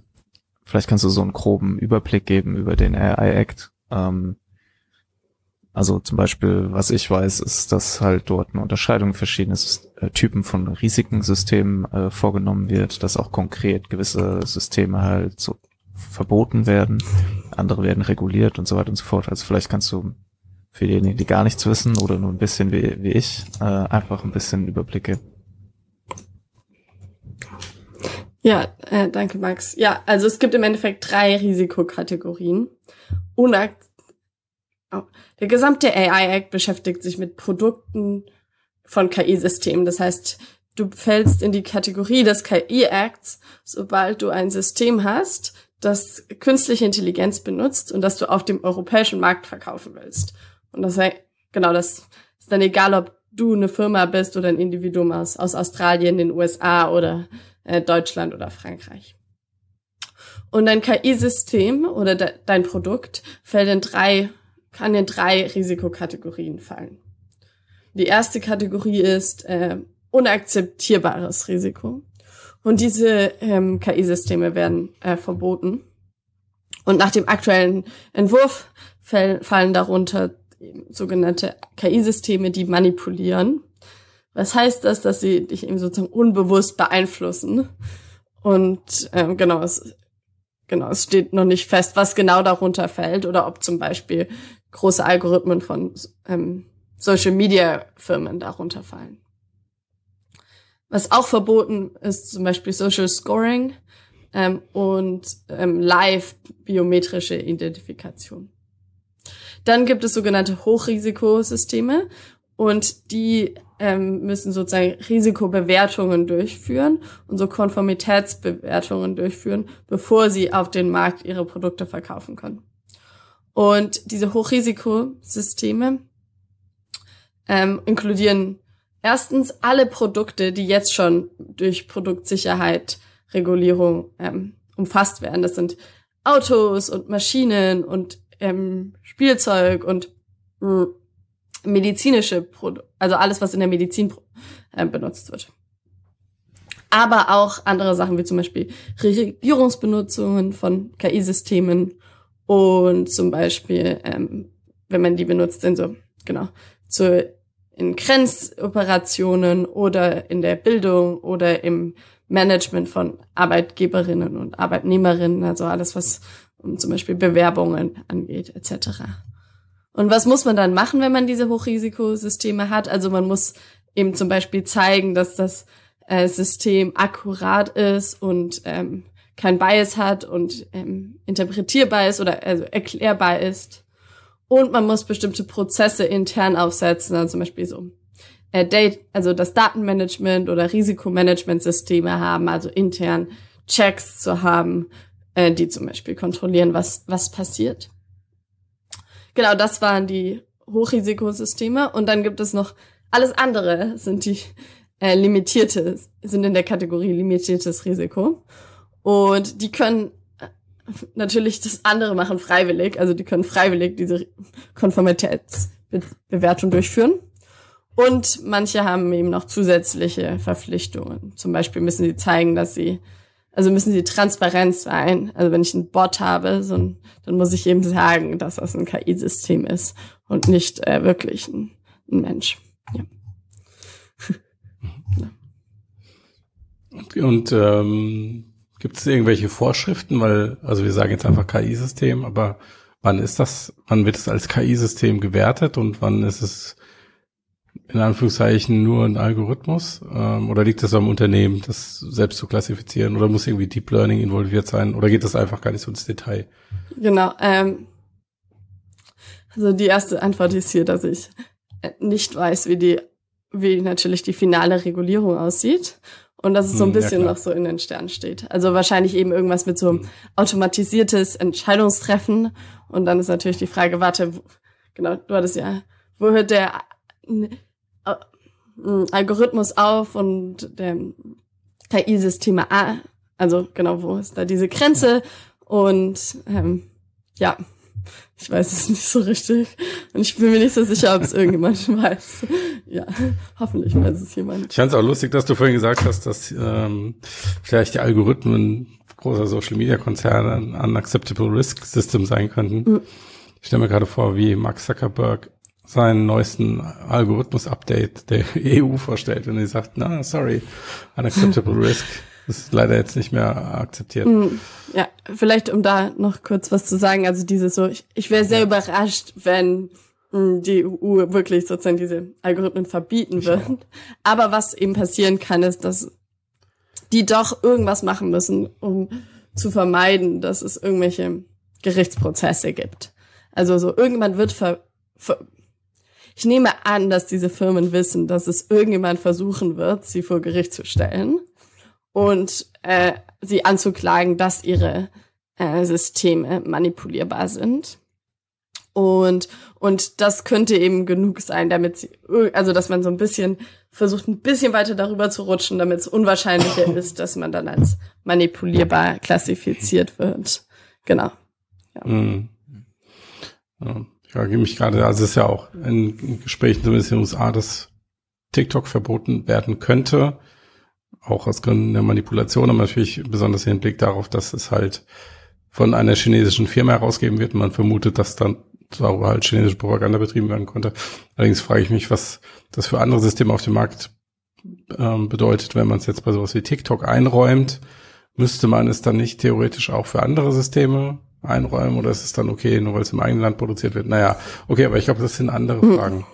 vielleicht kannst du so einen groben Überblick geben über den AI Act. Ähm, also zum Beispiel, was ich weiß, ist, dass halt dort eine Unterscheidung verschiedener äh, Typen von Risikensystemen äh, vorgenommen wird, dass auch konkret gewisse Systeme halt so verboten werden, andere werden reguliert und so weiter und so fort. Also vielleicht kannst du für diejenigen, die gar nichts wissen oder nur ein bisschen wie, wie ich, äh, einfach ein bisschen Überblicke. Ja, äh, danke Max. Ja, also es gibt im Endeffekt drei Risikokategorien. Unakt oh. Der gesamte AI Act beschäftigt sich mit Produkten von KI-Systemen. Das heißt, du fällst in die Kategorie des KI-Acts, sobald du ein System hast, das künstliche Intelligenz benutzt und das du auf dem europäischen Markt verkaufen willst. Und das genau das ist dann egal, ob du eine Firma bist oder ein Individuum aus, aus Australien, den USA oder äh, Deutschland oder Frankreich. Und dein KI-System oder de dein Produkt fällt in drei, kann in drei Risikokategorien fallen. Die erste Kategorie ist äh, unakzeptierbares Risiko. Und diese ähm, KI-Systeme werden äh, verboten. Und nach dem aktuellen Entwurf fallen darunter sogenannte KI-Systeme, die manipulieren. Was heißt das, dass sie dich eben sozusagen unbewusst beeinflussen? Und ähm, genau, es, genau, es steht noch nicht fest, was genau darunter fällt oder ob zum Beispiel große Algorithmen von ähm, Social Media Firmen darunter fallen. Was auch verboten ist, zum Beispiel Social Scoring ähm, und ähm, Live-biometrische Identifikation. Dann gibt es sogenannte Hochrisikosysteme und die ähm, müssen sozusagen Risikobewertungen durchführen und so Konformitätsbewertungen durchführen, bevor sie auf den Markt ihre Produkte verkaufen können. Und diese Hochrisikosysteme ähm, inkludieren erstens alle Produkte, die jetzt schon durch Produktsicherheit, Regulierung ähm, umfasst werden. Das sind Autos und Maschinen und ähm, Spielzeug und mm, medizinische Produkte, also alles, was in der Medizin äh, benutzt wird. Aber auch andere Sachen wie zum Beispiel Regierungsbenutzungen von KI-Systemen und zum Beispiel, ähm, wenn man die benutzt, sind so, genau, zur in Grenzoperationen oder in der Bildung oder im Management von Arbeitgeberinnen und Arbeitnehmerinnen, also alles, was um zum Beispiel Bewerbungen angeht, etc. Und was muss man dann machen, wenn man diese Hochrisikosysteme hat? Also man muss eben zum Beispiel zeigen, dass das äh, System akkurat ist und ähm, kein Bias hat und ähm, interpretierbar ist oder also erklärbar ist. Und man muss bestimmte Prozesse intern aufsetzen, also zum Beispiel so äh, Date, also das Datenmanagement oder Risikomanagementsysteme haben, also intern Checks zu haben, äh, die zum Beispiel kontrollieren, was, was passiert. Genau, das waren die Hochrisikosysteme. Und dann gibt es noch alles andere, sind die äh, limitierte, sind in der Kategorie limitiertes Risiko. Und die können natürlich das andere machen freiwillig. Also die können freiwillig diese Konformitätsbewertung durchführen. Und manche haben eben noch zusätzliche Verpflichtungen. Zum Beispiel müssen sie zeigen, dass sie, also müssen sie transparent sein. Also wenn ich einen Bot habe, so ein, dann muss ich eben sagen, dass das ein KI-System ist und nicht äh, wirklich ein, ein Mensch. Ja. Und ähm, Gibt es irgendwelche Vorschriften? Weil, also wir sagen jetzt einfach KI-System, aber wann ist das, wann wird es als KI-System gewertet und wann ist es in Anführungszeichen nur ein Algorithmus? Ähm, oder liegt es am Unternehmen, das selbst zu klassifizieren? Oder muss irgendwie Deep Learning involviert sein? Oder geht das einfach gar nicht so ins Detail? Genau. Ähm, also die erste Antwort ist hier, dass ich nicht weiß, wie die, wie natürlich die finale Regulierung aussieht und dass es so ein hm, bisschen ja, noch so in den Sternen steht. Also wahrscheinlich eben irgendwas mit so hm. automatisiertes Entscheidungstreffen. Und dann ist natürlich die Frage, warte, genau, du hattest ja wo hört der Algorithmus auf und der KI-Systeme A, also genau, wo ist da diese Grenze? Und ähm, ja, ich weiß es nicht so richtig. Und ich bin mir nicht so sicher, ob es irgendjemand weiß. Ja, hoffentlich weiß es jemand. Ich fand es auch lustig, dass du vorhin gesagt hast, dass ähm, vielleicht die Algorithmen großer Social Media Konzerne ein Unacceptable Risk System sein könnten. Mhm. Ich stelle mir gerade vor, wie Mark Zuckerberg seinen neuesten Algorithmus-Update der EU vorstellt und er sagt, na, sorry, Unacceptable Risk. Das ist leider jetzt nicht mehr akzeptiert. Hm, ja, vielleicht um da noch kurz was zu sagen. Also dieses so, ich, ich wäre sehr ja. überrascht, wenn hm, die EU wirklich sozusagen diese Algorithmen verbieten wird. Aber was eben passieren kann, ist, dass die doch irgendwas machen müssen, um zu vermeiden, dass es irgendwelche Gerichtsprozesse gibt. Also so irgendwann wird ver, ver ich nehme an, dass diese Firmen wissen, dass es irgendjemand versuchen wird, sie vor Gericht zu stellen und äh, sie anzuklagen, dass ihre äh, Systeme manipulierbar sind. Und, und das könnte eben genug sein, damit sie, also dass man so ein bisschen versucht, ein bisschen weiter darüber zu rutschen, damit es unwahrscheinlicher ist, dass man dann als manipulierbar klassifiziert wird. Genau. Ja. Mhm. Ja, ich frage mich gerade, also es ist ja auch in Gesprächen zumindest in den USA, dass TikTok verboten werden könnte auch aus Gründen der Manipulation, aber natürlich besonders im Hinblick darauf, dass es halt von einer chinesischen Firma herausgeben wird man vermutet, dass dann darüber halt chinesische Propaganda betrieben werden konnte. Allerdings frage ich mich, was das für andere Systeme auf dem Markt ähm, bedeutet, wenn man es jetzt bei sowas wie TikTok einräumt. Müsste man es dann nicht theoretisch auch für andere Systeme einräumen oder ist es dann okay, nur weil es im eigenen Land produziert wird? Naja, okay, aber ich glaube, das sind andere hm. Fragen.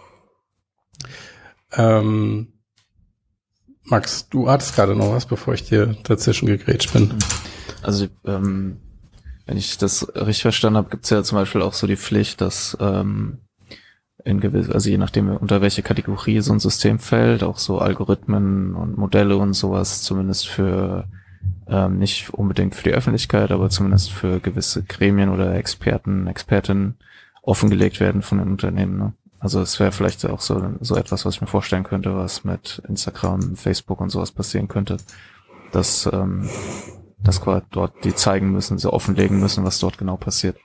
Ähm, Max, du hattest gerade noch was, bevor ich dir dazwischen gegrätscht bin. Also, ähm, wenn ich das richtig verstanden habe, gibt es ja zum Beispiel auch so die Pflicht, dass ähm, in gewiss, also je nachdem unter welche Kategorie so ein System fällt, auch so Algorithmen und Modelle und sowas, zumindest für ähm, nicht unbedingt für die Öffentlichkeit, aber zumindest für gewisse Gremien oder Experten, Expertinnen offengelegt werden von den Unternehmen. Ne? Also es wäre vielleicht auch so, so etwas, was ich mir vorstellen könnte, was mit Instagram, Facebook und sowas passieren könnte, dass, ähm, dass quasi dort die zeigen müssen, sie offenlegen müssen, was dort genau passiert.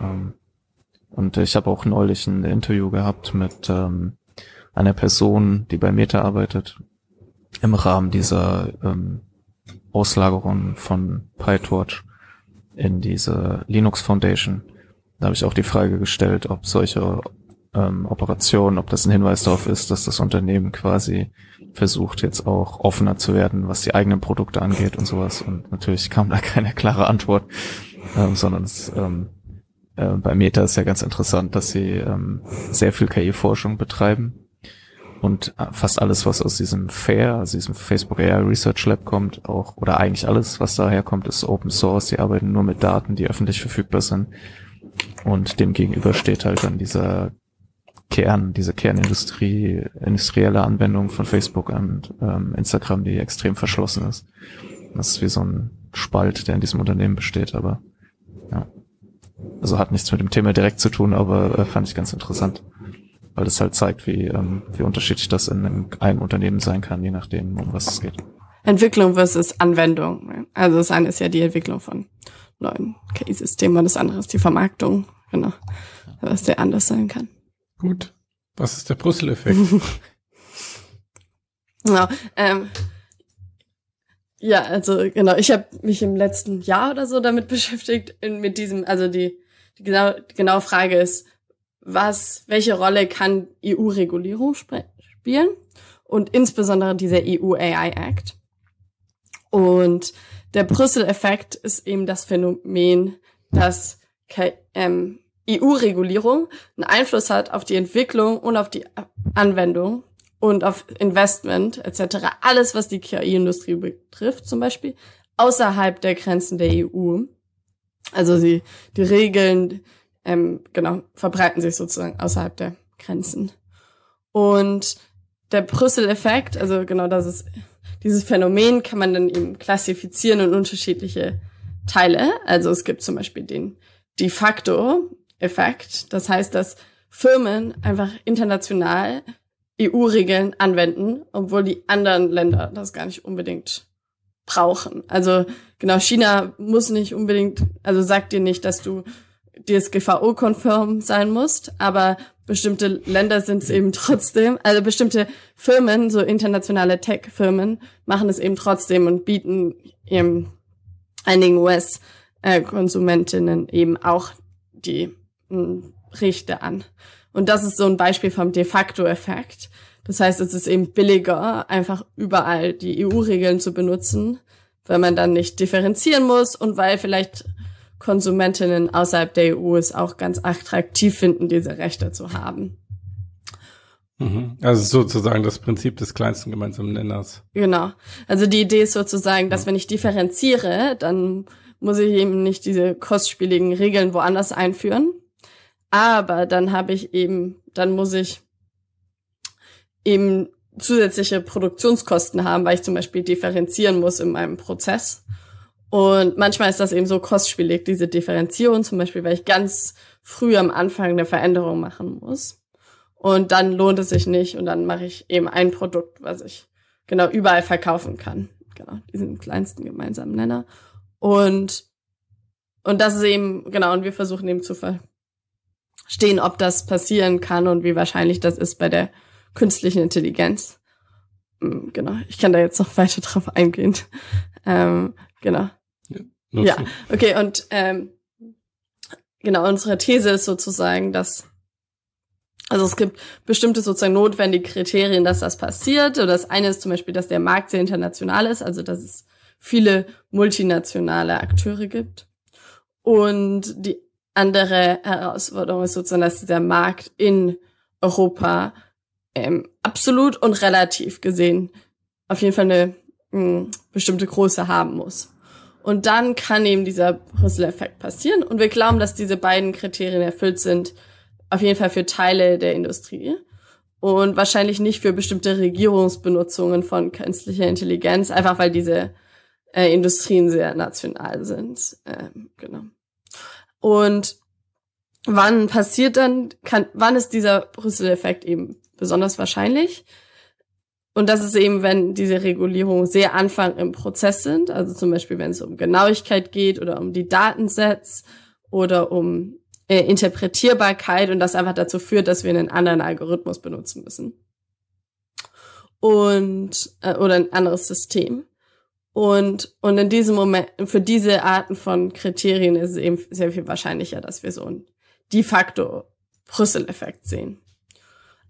Ähm, und ich habe auch neulich ein Interview gehabt mit ähm, einer Person, die bei Meta arbeitet, im Rahmen dieser ähm, Auslagerung von PyTorch in diese Linux Foundation. Da habe ich auch die Frage gestellt, ob solche ähm, Operation, ob das ein Hinweis darauf ist, dass das Unternehmen quasi versucht, jetzt auch offener zu werden, was die eigenen Produkte angeht und sowas. Und natürlich kam da keine klare Antwort, ähm, sondern es, ähm, äh, bei Meta ist ja ganz interessant, dass sie ähm, sehr viel KI-Forschung betreiben. Und äh, fast alles, was aus diesem FAIR, also diesem Facebook AI Research Lab kommt, auch, oder eigentlich alles, was daher kommt, ist Open Source. Die arbeiten nur mit Daten, die öffentlich verfügbar sind. Und dem gegenüber steht halt dann dieser Kern, diese Kernindustrie, industrielle Anwendung von Facebook und ähm, Instagram, die extrem verschlossen ist. Das ist wie so ein Spalt, der in diesem Unternehmen besteht, aber ja. Also hat nichts mit dem Thema direkt zu tun, aber äh, fand ich ganz interessant. Weil das halt zeigt, wie, ähm, wie unterschiedlich das in einem, einem Unternehmen sein kann, je nachdem, um was es geht. Entwicklung versus Anwendung. Also das eine ist ja die Entwicklung von neuen KI-Systemen und das andere ist die Vermarktung. Genau. Was der anders sein kann. Gut. Was ist der Brüssel-Effekt? genau. Ähm, ja, also genau, ich habe mich im letzten Jahr oder so damit beschäftigt, in, mit diesem, also die, die, genau, die genaue Frage ist, was, welche Rolle kann EU-Regulierung spielen? Und insbesondere dieser EU AI Act. Und der Brüssel-Effekt ist eben das Phänomen, dass ähm, EU-Regulierung einen Einfluss hat auf die Entwicklung und auf die Anwendung und auf Investment etc. Alles, was die KI-Industrie betrifft, zum Beispiel außerhalb der Grenzen der EU. Also sie, die Regeln, ähm, genau, verbreiten sich sozusagen außerhalb der Grenzen. Und der Brüssel-Effekt, also genau das ist, dieses Phänomen kann man dann eben klassifizieren in unterschiedliche Teile. Also es gibt zum Beispiel den de facto Effekt. Das heißt, dass Firmen einfach international EU-Regeln anwenden, obwohl die anderen Länder das gar nicht unbedingt brauchen. Also genau, China muss nicht unbedingt, also sagt dir nicht, dass du DSGVO-konform sein musst, aber bestimmte Länder sind es eben trotzdem. Also bestimmte Firmen, so internationale Tech-Firmen, machen es eben trotzdem und bieten eben einigen US-Konsumentinnen eben auch die Rechte an. Und das ist so ein Beispiel vom de facto Effekt. Das heißt, es ist eben billiger, einfach überall die EU-Regeln zu benutzen, weil man dann nicht differenzieren muss und weil vielleicht Konsumentinnen außerhalb der EU es auch ganz attraktiv finden, diese Rechte zu haben. Mhm. Also sozusagen das Prinzip des kleinsten gemeinsamen Nenners. Genau. Also die Idee ist sozusagen, dass wenn ich differenziere, dann muss ich eben nicht diese kostspieligen Regeln woanders einführen, aber dann habe ich eben, dann muss ich eben zusätzliche Produktionskosten haben, weil ich zum Beispiel differenzieren muss in meinem Prozess. Und manchmal ist das eben so kostspielig, diese Differenzierung, zum Beispiel, weil ich ganz früh am Anfang eine Veränderung machen muss. Und dann lohnt es sich nicht und dann mache ich eben ein Produkt, was ich genau überall verkaufen kann. Genau, diesen kleinsten gemeinsamen Nenner. Und, und das ist eben, genau, und wir versuchen eben zu verstehen, ob das passieren kann und wie wahrscheinlich das ist bei der künstlichen Intelligenz. Hm, genau, ich kann da jetzt noch weiter drauf eingehen. Ähm, genau. Ja, ja. okay, und ähm, genau, unsere These ist sozusagen, dass also es gibt bestimmte sozusagen notwendige Kriterien, dass das passiert. Oder das eine ist zum Beispiel, dass der Markt sehr international ist, also dass es viele multinationale Akteure gibt. Und die andere Herausforderung ist sozusagen, dass dieser Markt in Europa ähm, absolut und relativ gesehen auf jeden Fall eine mh, hm, bestimmte Größe haben muss. Und dann kann eben dieser Brüssel-Effekt passieren. Und wir glauben, dass diese beiden Kriterien erfüllt sind, auf jeden Fall für Teile der Industrie und wahrscheinlich nicht für bestimmte Regierungsbenutzungen von künstlicher Intelligenz, einfach weil diese äh, Industrien sehr national sind. Ähm, genau. Und wann passiert dann, kann, wann ist dieser Brüssel-Effekt eben besonders wahrscheinlich? Und das ist eben, wenn diese Regulierungen sehr Anfang im Prozess sind, also zum Beispiel, wenn es um Genauigkeit geht oder um die Datensets oder um äh, Interpretierbarkeit und das einfach dazu führt, dass wir einen anderen Algorithmus benutzen müssen. Und, äh, oder ein anderes System. Und, und in diesem Moment, für diese Arten von Kriterien ist es eben sehr viel wahrscheinlicher, dass wir so einen de facto Brüssel-Effekt sehen.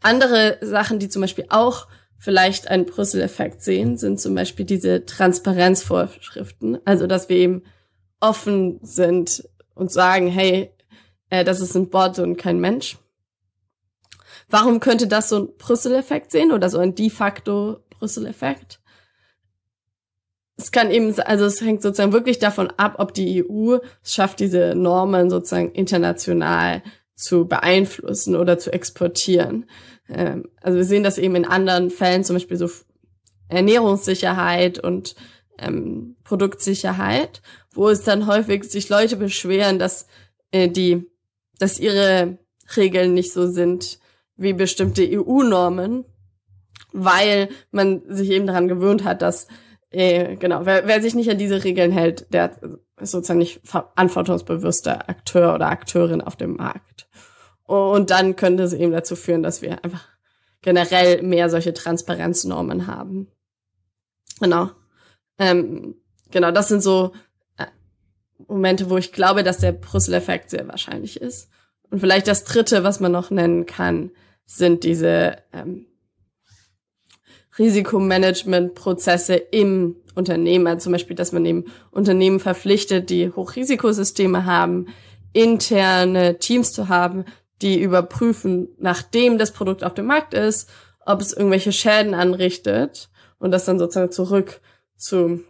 Andere Sachen, die zum Beispiel auch vielleicht einen Brüssel-Effekt sehen, sind zum Beispiel diese Transparenzvorschriften. Also, dass wir eben offen sind und sagen, hey, äh, das ist ein Bot und kein Mensch. Warum könnte das so ein Brüssel-Effekt sehen oder so ein de facto Brüssel-Effekt? Es kann eben, also es hängt sozusagen wirklich davon ab, ob die EU es schafft, diese Normen sozusagen international zu beeinflussen oder zu exportieren. Ähm, also wir sehen das eben in anderen Fällen, zum Beispiel so Ernährungssicherheit und ähm, Produktsicherheit, wo es dann häufig sich Leute beschweren, dass äh, die dass ihre Regeln nicht so sind wie bestimmte EU-Normen, weil man sich eben daran gewöhnt hat, dass äh, genau, wer, wer sich nicht an diese Regeln hält, der ist sozusagen nicht verantwortungsbewusster Akteur oder Akteurin auf dem Markt. Und dann könnte es eben dazu führen, dass wir einfach generell mehr solche Transparenznormen haben. Genau. Ähm, genau, das sind so Momente, wo ich glaube, dass der Brüssel-Effekt sehr wahrscheinlich ist. Und vielleicht das dritte, was man noch nennen kann, sind diese ähm, Risikomanagement-Prozesse im Unternehmen. Also zum Beispiel, dass man eben Unternehmen verpflichtet, die Hochrisikosysteme haben, interne Teams zu haben, die überprüfen, nachdem das Produkt auf dem Markt ist, ob es irgendwelche Schäden anrichtet und das dann sozusagen zurück zu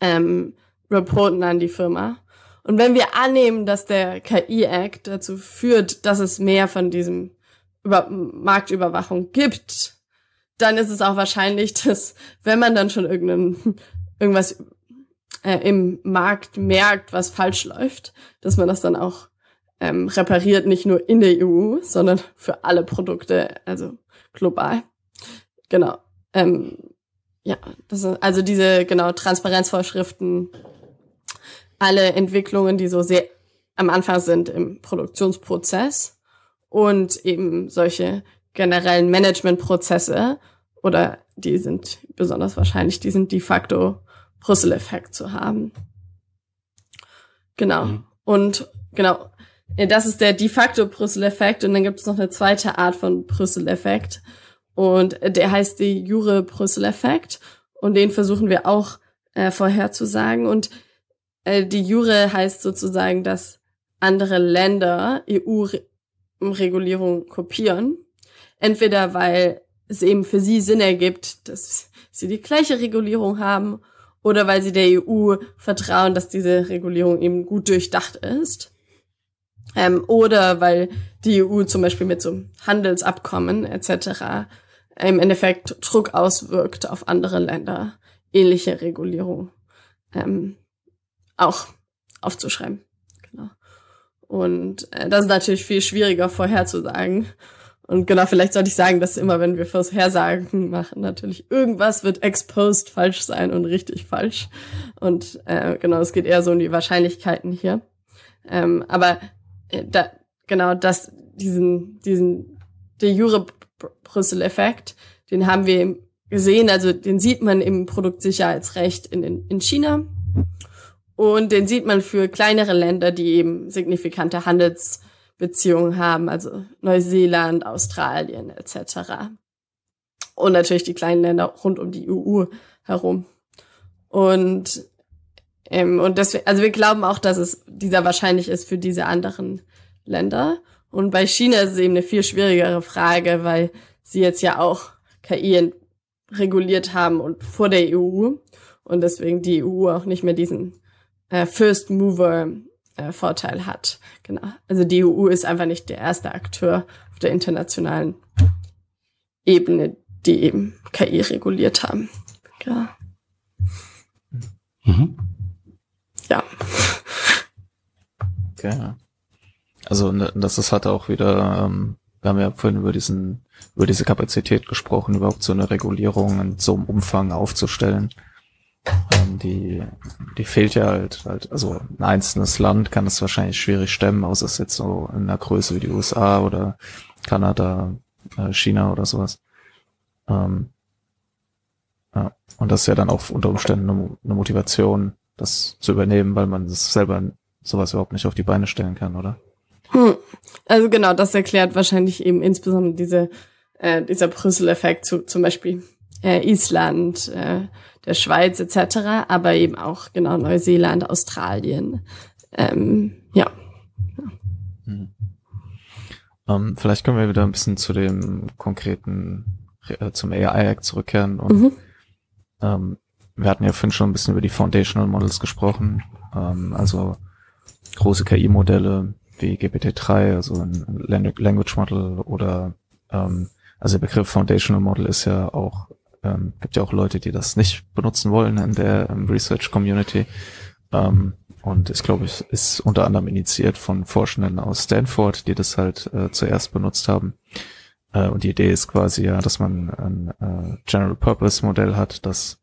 ähm, reporten an die Firma. Und wenn wir annehmen, dass der KI-Act dazu führt, dass es mehr von diesem Über Marktüberwachung gibt, dann ist es auch wahrscheinlich, dass wenn man dann schon irgendein, irgendwas äh, im Markt merkt, was falsch läuft, dass man das dann auch ähm, repariert nicht nur in der EU, sondern für alle Produkte, also global. Genau. Ähm, ja, das ist also diese genau Transparenzvorschriften, alle Entwicklungen, die so sehr am Anfang sind im Produktionsprozess und eben solche generellen Managementprozesse oder die sind besonders wahrscheinlich, die sind de facto Brüssel-Effekt zu haben. Genau. Mhm. Und genau, das ist der de facto Brüssel-Effekt und dann gibt es noch eine zweite Art von Brüssel-Effekt und der heißt die Jure-Brüssel-Effekt und den versuchen wir auch äh, vorherzusagen und äh, die Jure heißt sozusagen, dass andere Länder EU-Regulierung kopieren. Entweder weil es eben für sie Sinn ergibt, dass sie die gleiche Regulierung haben oder weil sie der EU vertrauen, dass diese Regulierung eben gut durchdacht ist. Ähm, oder weil die EU zum Beispiel mit so Handelsabkommen etc. im Endeffekt Druck auswirkt auf andere Länder, ähnliche Regulierung ähm, auch aufzuschreiben. Genau. Und äh, das ist natürlich viel schwieriger vorherzusagen. Und genau, vielleicht sollte ich sagen, dass immer, wenn wir Vorhersagen machen, natürlich irgendwas wird exposed falsch sein und richtig falsch. Und äh, genau, es geht eher so um die Wahrscheinlichkeiten hier. Ähm, aber äh, da, genau, das, diesen, diesen de jure Brüssel-Effekt, den haben wir gesehen, also den sieht man im Produktsicherheitsrecht in, in, in China. Und den sieht man für kleinere Länder, die eben signifikante Handelsbeziehungen haben, also Neuseeland, Australien etc. Und natürlich die kleinen Länder rund um die EU herum. Und ähm, und deswegen, also wir glauben auch, dass es dieser wahrscheinlich ist für diese anderen Länder. Und bei China ist es eben eine viel schwierigere Frage, weil sie jetzt ja auch KI reguliert haben und vor der EU und deswegen die EU auch nicht mehr diesen äh, First Mover äh, Vorteil hat. Genau. Also die EU ist einfach nicht der erste Akteur auf der internationalen Ebene, die eben KI reguliert haben. Ja. Mhm. Ja. Okay. Also ne, das ist halt auch wieder, ähm, wir haben ja vorhin über diesen, über diese Kapazität gesprochen, überhaupt so eine Regulierung in so einem Umfang aufzustellen. Ähm, die, die fehlt ja halt, halt, also ein einzelnes Land kann es wahrscheinlich schwierig stemmen, außer es jetzt so in einer Größe wie die USA oder Kanada, äh, China oder sowas. Ähm, ja. Und das ist ja dann auch unter Umständen eine, eine Motivation, das zu übernehmen, weil man das selber sowas überhaupt nicht auf die Beine stellen kann, oder? Hm. Also genau, das erklärt wahrscheinlich eben insbesondere diese, äh, dieser Brüssel-Effekt zu zum Beispiel äh, Island, äh, der Schweiz etc., aber eben auch genau Neuseeland, Australien. Ähm, ja. ja. Hm. Ähm, vielleicht können wir wieder ein bisschen zu dem konkreten, äh, zum AI-Act zurückkehren und mhm. ähm, wir hatten ja vorhin schon ein bisschen über die Foundational Models gesprochen, ähm, also große KI-Modelle wie GPT-3, also ein Language Model oder also der Begriff Foundational Model ist ja auch ähm, gibt ja auch Leute, die das nicht benutzen wollen in der ähm, Research Community. Ähm, und ich glaube, es ist unter anderem initiiert von Forschenden aus Stanford, die das halt äh, zuerst benutzt haben. Äh, und die Idee ist quasi ja, dass man ein äh, General Purpose Modell hat, das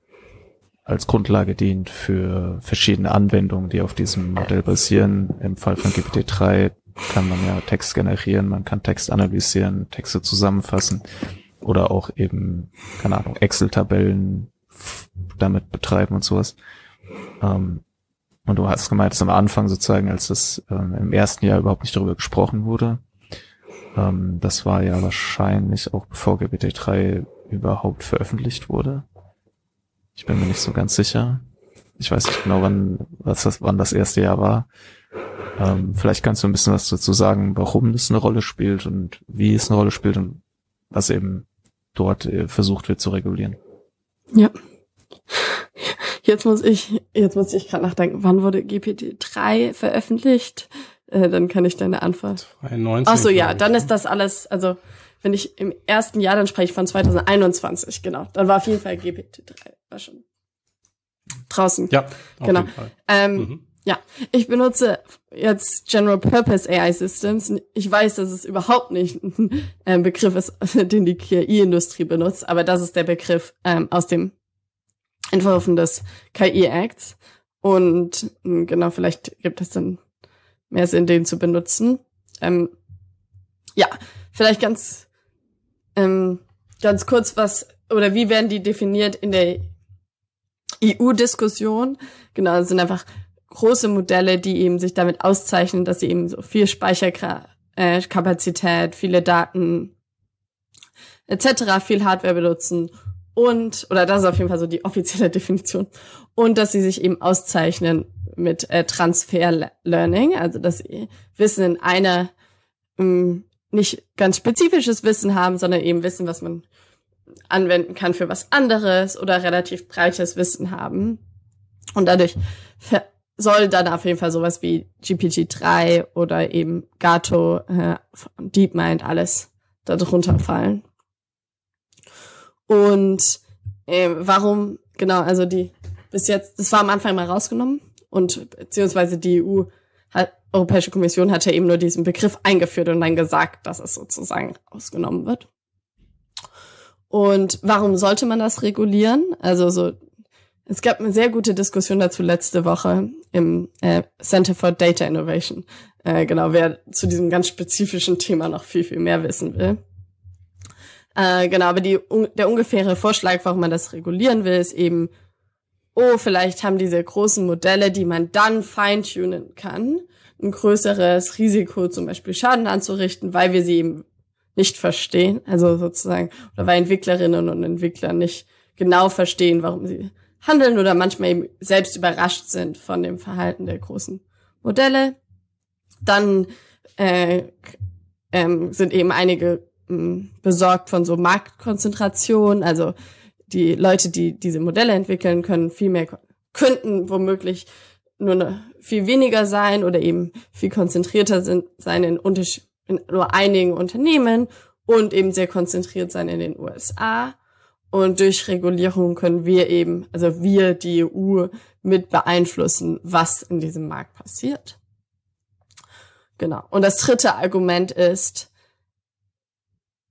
als Grundlage dient für verschiedene Anwendungen, die auf diesem Modell basieren. Im Fall von GPT-3 kann man ja Text generieren, man kann Text analysieren, Texte zusammenfassen oder auch eben, keine Ahnung, Excel-Tabellen damit betreiben und sowas. Ähm, und du hast gemeint, dass am Anfang sozusagen, als das ähm, im ersten Jahr überhaupt nicht darüber gesprochen wurde, ähm, das war ja wahrscheinlich auch bevor GPT-3 überhaupt veröffentlicht wurde. Ich bin mir nicht so ganz sicher. Ich weiß nicht genau, wann, was das, wann das erste Jahr war. Ähm, vielleicht kannst du ein bisschen was dazu sagen, warum es eine Rolle spielt und wie es eine Rolle spielt und was eben dort äh, versucht wird zu regulieren. Ja. Jetzt muss ich, jetzt muss ich gerade nachdenken, wann wurde GPT-3 veröffentlicht? Äh, dann kann ich deine Antwort. 2019. Ach so, ja, dann ist das alles, also wenn ich im ersten Jahr, dann spreche ich von 2021, genau. Dann war auf jeden Fall GPT-3 war schon draußen. Ja, genau. Ähm, mhm. Ja, ich benutze jetzt General Purpose AI Systems. Ich weiß, dass es überhaupt nicht ein Begriff ist, den die KI-Industrie benutzt, aber das ist der Begriff ähm, aus dem Entwurfen des KI-Acts. Und hm, genau, vielleicht gibt es dann mehr Sinn, den zu benutzen. Ähm, ja, vielleicht ganz, ähm, ganz kurz was, oder wie werden die definiert in der EU-Diskussion? Genau, das sind einfach große Modelle, die eben sich damit auszeichnen, dass sie eben so viel Speicherkapazität, viele Daten etc., viel Hardware benutzen und, oder das ist auf jeden Fall so die offizielle Definition, und dass sie sich eben auszeichnen mit äh, Transfer Learning, also dass sie Wissen in einer ähm, nicht ganz spezifisches Wissen haben, sondern eben Wissen, was man anwenden kann für was anderes oder relativ breites Wissen haben. Und dadurch soll dann auf jeden Fall sowas wie GPT-3 oder eben Gato, äh, DeepMind, alles darunter fallen. Und äh, warum, genau, also die bis jetzt, das war am Anfang mal rausgenommen und beziehungsweise die EU hat, Europäische Kommission hatte eben nur diesen Begriff eingeführt und dann gesagt, dass es sozusagen ausgenommen wird. Und warum sollte man das regulieren? Also so es gab eine sehr gute Diskussion dazu letzte Woche im äh, Center for Data Innovation. Äh, genau, wer zu diesem ganz spezifischen Thema noch viel, viel mehr wissen will. Äh, genau, aber die, un der ungefähre Vorschlag, warum man das regulieren will, ist eben, oh, vielleicht haben diese großen Modelle, die man dann feintunen kann, ein größeres Risiko, zum Beispiel Schaden anzurichten, weil wir sie eben nicht verstehen. Also sozusagen, oder weil Entwicklerinnen und Entwickler nicht genau verstehen, warum sie handeln oder manchmal eben selbst überrascht sind von dem Verhalten der großen Modelle. Dann äh, ähm, sind eben einige mh, hm, besorgt von so Marktkonzentration. Also die Leute, die diese Modelle entwickeln, können viel mehr, könnten womöglich nur eine, viel weniger sein oder eben viel konzentrierter sind, sein in, in nur einigen Unternehmen und eben sehr konzentriert sein in den USA. Und durch Regulierung können wir eben, also wir, die EU, mit beeinflussen, was in diesem Markt passiert. Genau. Und das dritte Argument ist,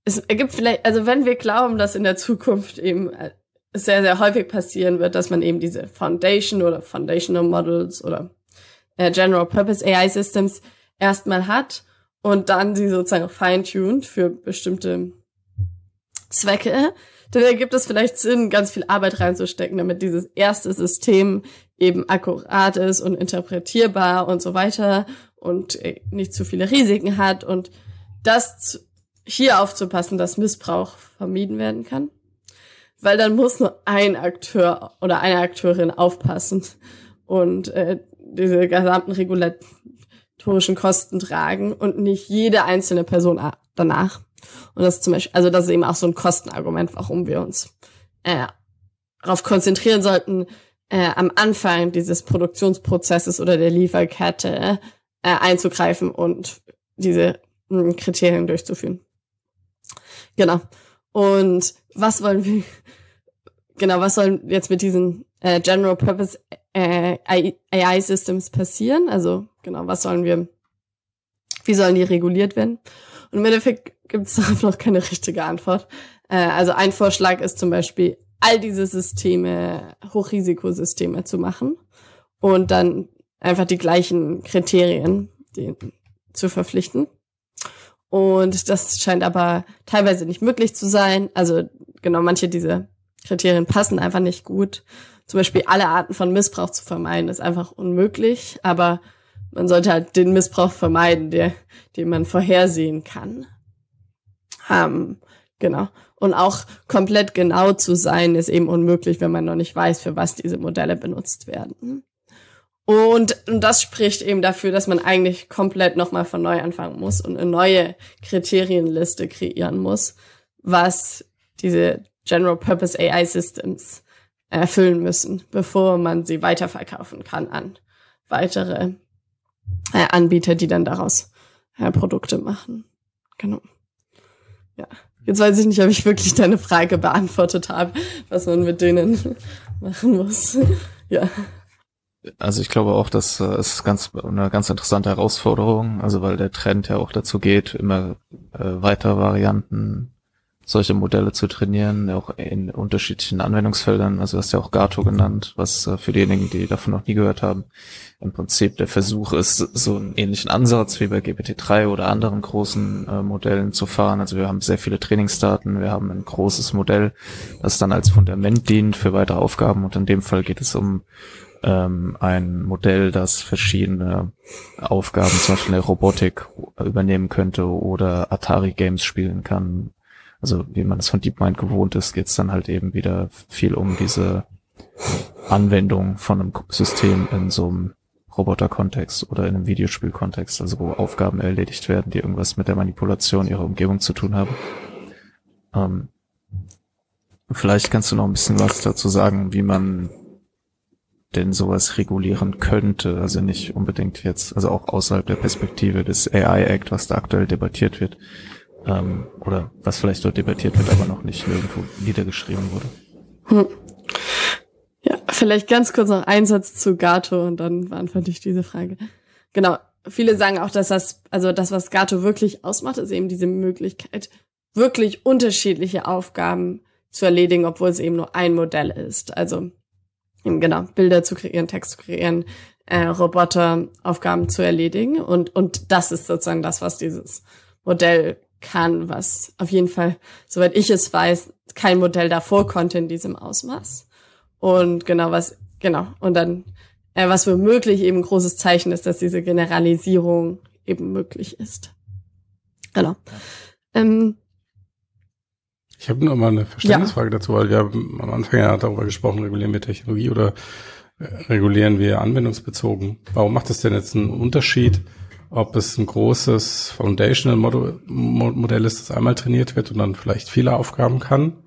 es ergibt vielleicht, also wenn wir glauben, dass in der Zukunft eben äh, sehr, sehr häufig passieren wird, dass man eben diese Foundation oder Foundational Models oder äh, General Purpose AI Systems erstmal hat und dann sie sozusagen fine-tuned für bestimmte Zwecke, dann gibt es vielleicht Sinn, ganz viel Arbeit reinzustecken, damit dieses erste System eben akkurat ist und interpretierbar und so weiter und äh, nicht zu viele Risiken hat und das hier aufzupassen, dass Missbrauch vermieden werden kann. Weil dann muss nur ein Akteur oder eine Akteurin aufpassen und äh, diese gesamten regulatorischen Kosten tragen und nicht jede einzelne Person danach. Und das zum Beispiel, also das ist eben auch so ein Kostenargument, warum wir uns äh, darauf konzentrieren sollten, äh, am Anfang dieses Produktionsprozesses oder der Lieferkette äh, einzugreifen und diese mh, hm, Kriterien durchzuführen. Genau. Und was wollen wir, genau, was soll jetzt mit diesen äh, General Purpose äh, AI Systems passieren? Also, genau, was sollen wir, wie sollen die reguliert werden? Und im Endeffekt gibt es darauf noch keine richtige Antwort. Äh, also ein Vorschlag ist zum Beispiel, all diese Systeme, Hochrisikosysteme zu machen und dann einfach die gleichen Kriterien die, zu verpflichten. Und das scheint aber teilweise nicht möglich zu sein. Also genau, manche dieser Kriterien passen einfach nicht gut. Zum Beispiel alle Arten von Missbrauch zu vermeiden, ist einfach unmöglich. Aber man sollte halt den Missbrauch vermeiden, der, den man vorhersehen kann. Ähm, genau. Und auch komplett genau zu sein, ist eben unmöglich, wenn man noch nicht weiß, für was diese Modelle benutzt werden. Und, und das spricht eben dafür, dass man eigentlich komplett nochmal von neu anfangen muss und eine neue Kriterienliste kreieren muss, was diese General Purpose AI Systems erfüllen müssen, bevor man sie weiterverkaufen kann an weitere äh, Anbieter, die dann daraus äh, Produkte machen. Genau. Ja. Jetzt weiß ich nicht, ob ich wirklich deine Frage beantwortet habe, was man mit denen machen muss. ja. also ich glaube auch, dass äh, es ganz eine ganz interessante Herausforderung, also weil der Trend ja auch dazu geht, immer äh, weiter Varianten solche Modelle zu trainieren, auch in unterschiedlichen Anwendungsfeldern. Also hast ja auch Gato genannt, was äh, für diejenigen, die davon noch nie gehört haben, im Prinzip der Versuch ist, so einen ähnlichen Ansatz wie bei GPT-3 oder anderen großen äh, Modellen zu fahren. Also wir haben sehr viele Trainingsdaten, wir haben ein großes Modell, das dann als Fundament dient für weitere Aufgaben und in dem Fall geht es um ähm, ein Modell, das verschiedene Aufgaben, zum Beispiel Robotik übernehmen könnte oder Atari-Games spielen kann. Also wie man es von DeepMind gewohnt ist, geht es dann halt eben wieder viel um diese Anwendung von einem System in so einem Roboter-Kontext oder in einem Videospiel-Kontext, also wo Aufgaben erledigt werden, die irgendwas mit der Manipulation ihrer Umgebung zu tun haben. Ähm, vielleicht kannst du noch ein bisschen was dazu sagen, wie man denn sowas regulieren könnte, also nicht unbedingt jetzt, also auch außerhalb der Perspektive des AI Act, was da aktuell debattiert wird, ähm, oder was vielleicht dort debattiert wird, aber noch nicht nirgendwo niedergeschrieben wurde. Hm. Ja, vielleicht ganz kurz noch ein Satz zu Gato und dann beantworte ich diese Frage. Genau. Viele sagen auch, dass das, also das, was Gato wirklich ausmacht, ist eben diese Möglichkeit, wirklich unterschiedliche Aufgaben zu erledigen, obwohl es eben nur ein Modell ist. Also genau, Bilder zu kreieren, Text zu kreieren, äh, Roboteraufgaben zu erledigen. Und, und das ist sozusagen das, was dieses Modell kann, was auf jeden Fall, soweit ich es weiß, kein Modell davor konnte in diesem Ausmaß. Und genau, was, genau, und dann, äh, was womöglich eben ein großes Zeichen ist, dass diese Generalisierung eben möglich ist. Genau. Ähm, ich habe nur mal eine Verständnisfrage ja. dazu, weil wir haben am Anfang ja darüber gesprochen, regulieren wir Technologie oder äh, regulieren wir anwendungsbezogen. Warum macht es denn jetzt einen Unterschied, ob es ein großes Foundational Modell ist, das einmal trainiert wird und dann vielleicht viele Aufgaben kann?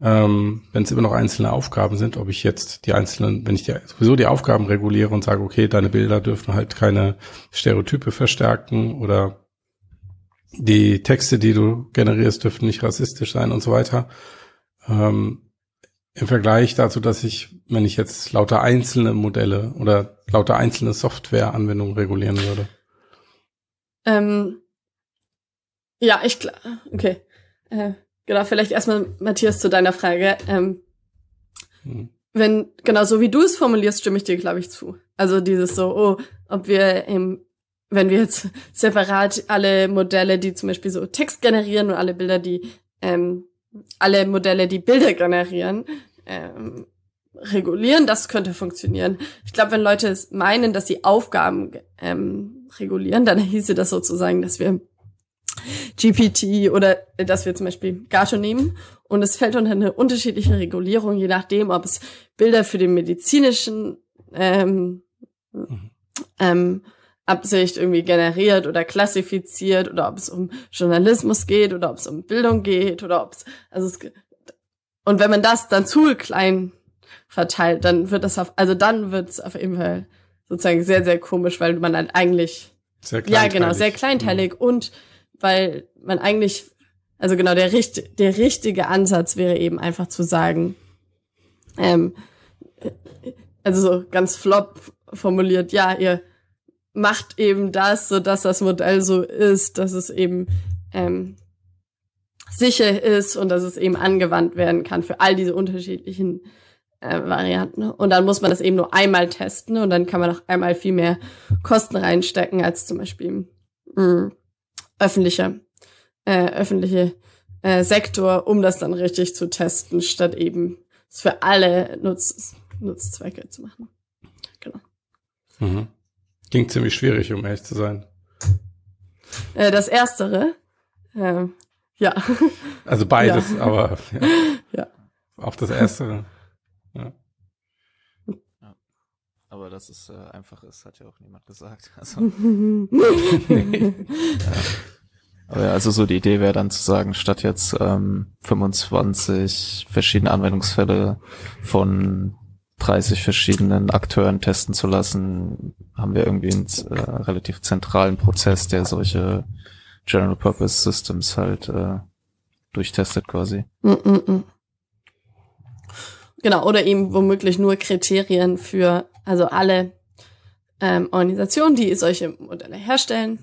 Ähm, wenn es immer noch einzelne Aufgaben sind, ob ich jetzt die einzelnen, wenn ich die, sowieso die Aufgaben reguliere und sage, okay, deine Bilder dürfen halt keine Stereotype verstärken oder die Texte, die du generierst, dürfen nicht rassistisch sein und so weiter. Ähm, Im Vergleich dazu, dass ich, wenn ich jetzt lauter einzelne Modelle oder lauter einzelne Softwareanwendungen regulieren würde. Ähm, ja, ich klar. Okay. Äh, genau, vielleicht erstmal, Matthias, zu deiner Frage. Ähm, hm. Wenn, genau so wie du es formulierst, stimme ich dir, glaube ich, zu. Also dieses so, oh, ob wir im wenn wir jetzt separat alle Modelle, die zum Beispiel so Text generieren und alle Bilder, die ähm, alle Modelle, die Bilder generieren, ähm, regulieren, das könnte funktionieren. Ich glaube, wenn Leute meinen, dass sie Aufgaben ähm, regulieren, dann hieße das sozusagen, dass wir GPT oder dass wir zum Beispiel Gato nehmen und es fällt unter eine unterschiedliche Regulierung, je nachdem, ob es Bilder für den medizinischen ähm, mhm. ähm, Absicht irgendwie generiert oder klassifiziert oder ob es um Journalismus geht oder ob es um Bildung geht oder ob es, also es, und wenn man das dann zu klein verteilt, dann wird das auf, also dann wird es auf jeden Fall sozusagen sehr, sehr komisch, weil man dann eigentlich, sehr ja genau, sehr kleinteilig mhm. und weil man eigentlich, also genau, der, richt, der richtige Ansatz wäre eben einfach zu sagen, ähm, also so ganz flop formuliert, ja, ihr macht eben das, so dass das Modell so ist, dass es eben ähm, sicher ist und dass es eben angewandt werden kann für all diese unterschiedlichen äh, Varianten. Und dann muss man das eben nur einmal testen und dann kann man auch einmal viel mehr Kosten reinstecken als zum Beispiel mh, mm, öffentliche, äh, öffentliche äh, Sektor, um das dann richtig zu testen, statt eben es für alle Nutz, Nutzzwecke zu machen. Genau. Mhm. Klingt ziemlich schwierig, um ehrlich zu sein. Äh, das Erstere. Ähm, ja. Also beides, ja. aber ja. ja. Auch das Erstere. Ja. ja. Aber dass es äh, einfach ist, hat ja auch niemand gesagt. Also, nee. ja. Aber ja, also so die Idee wäre dann zu sagen, statt jetzt ähm, 25 verschiedene Anwendungsfälle von 30 verschiedenen Akteuren testen zu lassen, haben wir irgendwie einen äh, relativ zentralen Prozess, der solche General Purpose Systems halt äh, durchtestet quasi. Mm -mm. Genau, oder eben womöglich nur Kriterien für also alle ähm, Organisationen, die solche Modelle herstellen,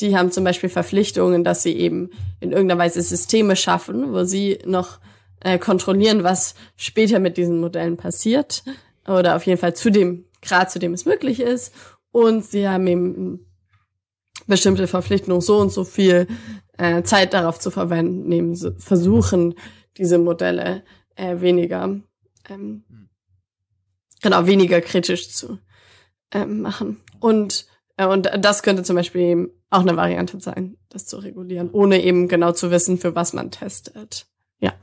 die haben zum Beispiel Verpflichtungen, dass sie eben in irgendeiner Weise Systeme schaffen, wo sie noch äh, kontrollieren, was später mit diesen Modellen passiert oder auf jeden Fall zu dem Grad, zu dem es möglich ist. Und sie haben eben bestimmte Verpflichtungen, so und so viel äh, Zeit darauf zu verwenden, eben versuchen, diese Modelle äh, weniger, ähm, genau, weniger kritisch zu ähm, machen. Und, äh, und das könnte zum Beispiel eben auch eine Variante sein, das zu regulieren, ohne eben genau zu wissen, für was man testet. Ja.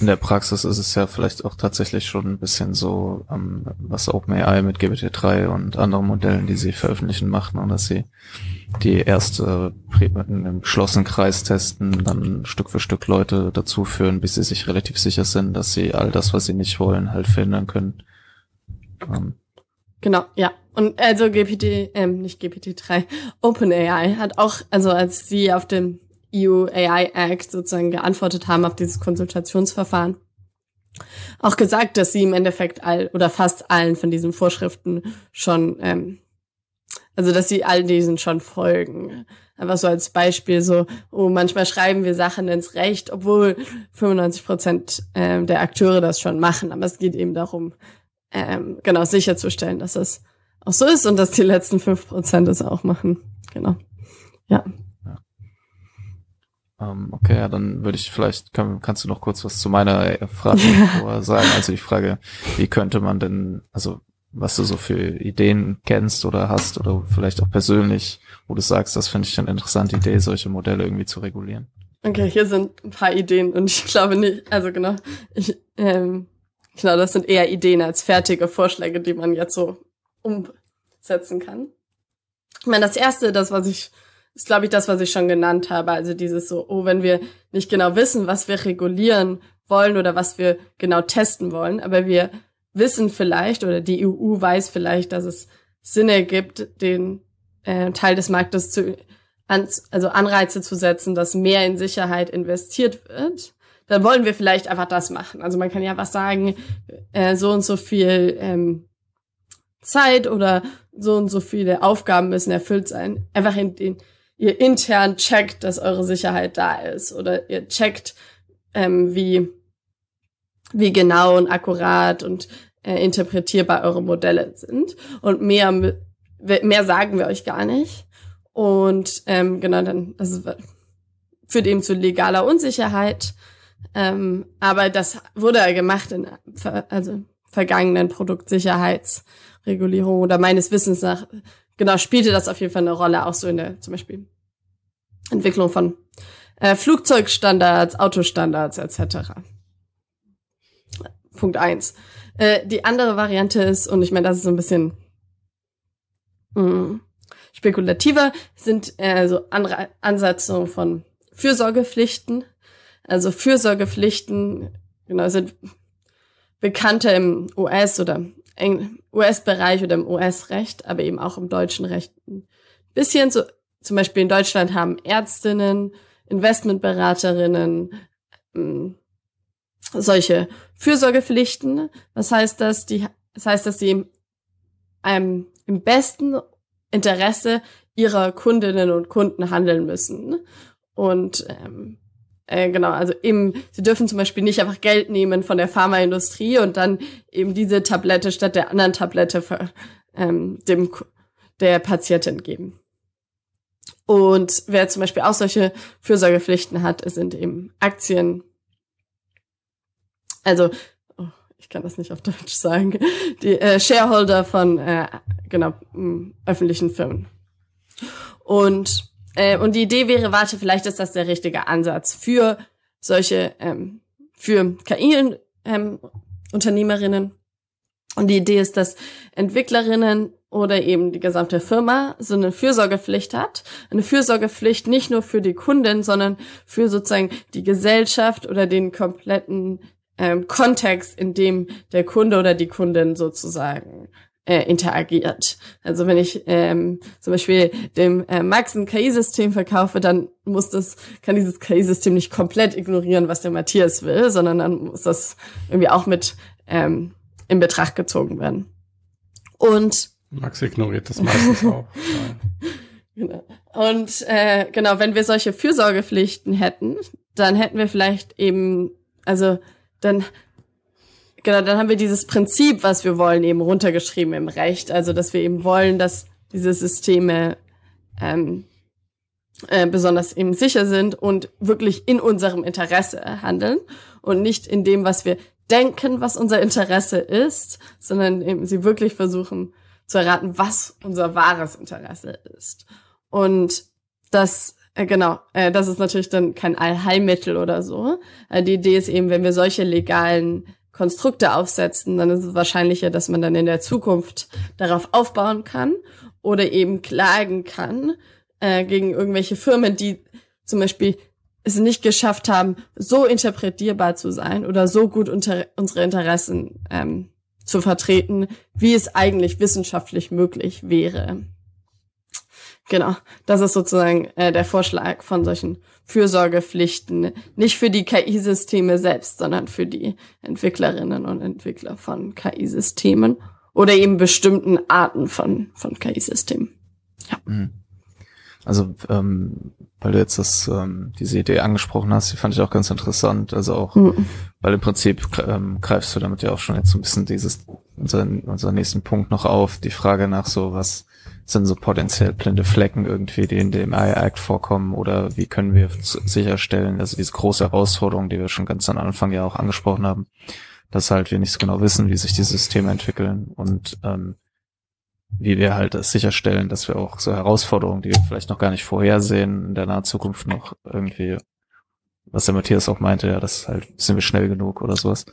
In der Praxis ist es ja vielleicht auch tatsächlich schon ein bisschen so, ähm, was OpenAI mit GPT-3 und anderen Modellen, die sie veröffentlichen, machen, und dass sie die erste einem geschlossenen Kreis testen, dann Stück für Stück Leute dazu führen, bis sie sich relativ sicher sind, dass sie all das, was sie nicht wollen, halt verhindern können. Ähm. Genau, ja. Und also GPT, ähm, nicht GPT-3, OpenAI hat auch, also als sie auf dem EU AI Act sozusagen geantwortet haben auf dieses Konsultationsverfahren. Auch gesagt, dass sie im Endeffekt all oder fast allen von diesen Vorschriften schon, ähm, also dass sie all diesen schon folgen. Einfach so als Beispiel so, oh, manchmal schreiben wir Sachen ins Recht, obwohl 95 Prozent ähm, der Akteure das schon machen. Aber es geht eben darum, ähm, genau sicherzustellen, dass das auch so ist und dass die letzten fünf Prozent es auch machen. Genau. Ja. Ähm, okay, ja, dann würde ich vielleicht, kann, kannst du noch kurz was zu meiner Frage sagen? Also die Frage, wie könnte man denn, also was du so für Ideen kennst oder hast oder vielleicht auch persönlich, wo du sagst, das finde ich eine interessante Idee, solche Modelle irgendwie zu regulieren. Okay, hier sind ein paar Ideen und ich glaube nicht, also genau, ich, ähm, genau, das sind eher Ideen als fertige Vorschläge, die man jetzt so umsetzen kann. Ich meine, das erste, das, was ich ist, glaube ich, das, was ich schon genannt habe. Also dieses so, oh, wenn wir nicht genau wissen, was wir regulieren wollen oder was wir genau testen wollen, aber wir wissen vielleicht oder die EU weiß vielleicht, dass es Sinn ergibt, den äh, Teil des Marktes zu, an, also Anreize zu setzen, dass mehr in Sicherheit investiert wird, dann wollen wir vielleicht einfach das machen. Also man kann ja was sagen, äh, so und so viel ähm, Zeit oder so und so viele Aufgaben müssen erfüllt sein. Einfach in den ihr intern checkt, dass eure Sicherheit da ist oder ihr checkt, ähm, wie, wie genau und akkurat und äh, interpretierbar eure Modelle sind. Und mehr, mehr sagen wir euch gar nicht. Und ähm, genau, dann das führt eben zu legaler Unsicherheit. Ähm, aber das wurde ja gemacht in also vergangenen Produktsicherheitsregulierungen oder meines Wissens nach genau, spielte das auf jeden Fall eine Rolle, auch so in der zum Beispiel Entwicklung von äh, Flugzeugstandards, Autostandards etc. Punkt eins. Äh, die andere Variante ist, und ich meine, das ist so ein bisschen mh, mm, spekulativer, sind äh, so andere Ansatzungen von Fürsorgepflichten. Also Fürsorgepflichten, genau, sind bekannter im US- oder US-Bereich oder im US-Recht, aber eben auch im deutschen Recht ein bisschen so. Zum Beispiel in Deutschland haben Ärztinnen, Investmentberaterinnen ähm, solche Fürsorgepflichten. Was heißt das? Die, das heißt, dass sie im, im besten Interesse ihrer Kundinnen und Kunden handeln müssen. Und ähm, äh, genau, also eben, sie dürfen zum Beispiel nicht einfach Geld nehmen von der Pharmaindustrie und dann eben diese Tablette statt der anderen Tablette für, ähm, dem der Patientin geben. Und wer zum Beispiel auch solche Fürsorgepflichten hat, sind eben Aktien. Also, oh, ich kann das nicht auf Deutsch sagen, die äh, Shareholder von äh, genau öffentlichen Firmen. Und äh, und die Idee wäre, warte, vielleicht ist das der richtige Ansatz für solche, ähm, für KI-Unternehmerinnen. Ähm, und die Idee ist, dass Entwicklerinnen oder eben die gesamte Firma so eine Fürsorgepflicht hat. Eine Fürsorgepflicht nicht nur für die Kunden, sondern für sozusagen die Gesellschaft oder den kompletten ähm, Kontext, in dem der Kunde oder die Kundin sozusagen äh, interagiert. Also wenn ich ähm, zum Beispiel dem äh, Max ein KI-System verkaufe, dann muss das, kann dieses KI-System nicht komplett ignorieren, was der Matthias will, sondern dann muss das irgendwie auch mit ähm, in Betracht gezogen werden. Und Max ignoriert das meistens auch. Genau. Und äh, genau, wenn wir solche Fürsorgepflichten hätten, dann hätten wir vielleicht eben, also dann genau, dann haben wir dieses Prinzip, was wir wollen, eben runtergeschrieben im Recht. Also dass wir eben wollen, dass diese Systeme ähm, äh, besonders eben sicher sind und wirklich in unserem Interesse handeln und nicht in dem, was wir denken, was unser Interesse ist, sondern eben sie wirklich versuchen zu erraten, was unser wahres Interesse ist. Und das, äh, genau, äh, das ist natürlich dann kein Allheilmittel oder so. Äh, die Idee ist eben, wenn wir solche legalen Konstrukte aufsetzen, dann ist es wahrscheinlicher, dass man dann in der Zukunft darauf aufbauen kann oder eben klagen kann äh, gegen irgendwelche Firmen, die zum Beispiel es nicht geschafft haben, so interpretierbar zu sein oder so gut unter unsere Interessen ähm, zu vertreten, wie es eigentlich wissenschaftlich möglich wäre. Genau, das ist sozusagen äh, der Vorschlag von solchen Fürsorgepflichten, nicht für die KI-Systeme selbst, sondern für die Entwicklerinnen und Entwickler von KI-Systemen oder eben bestimmten Arten von, von KI-Systemen. Ja. Mhm. Also, ähm, weil du jetzt das, ähm, diese Idee angesprochen hast, die fand ich auch ganz interessant. Also auch, mhm. weil im Prinzip ähm, greifst du damit ja auch schon jetzt so ein bisschen dieses, unseren, unseren nächsten Punkt noch auf, die Frage nach so, was sind so potenziell blinde Flecken irgendwie, die in dem AI-Act vorkommen? Oder wie können wir sicherstellen, also diese große Herausforderung, die wir schon ganz am Anfang ja auch angesprochen haben, dass halt wir nicht so genau wissen, wie sich die Systeme entwickeln und ähm, wie wir halt das sicherstellen, dass wir auch so Herausforderungen, die wir vielleicht noch gar nicht vorhersehen, in der nahen Zukunft noch irgendwie, was der Matthias auch meinte, ja, das halt, sind wir schnell genug oder sowas,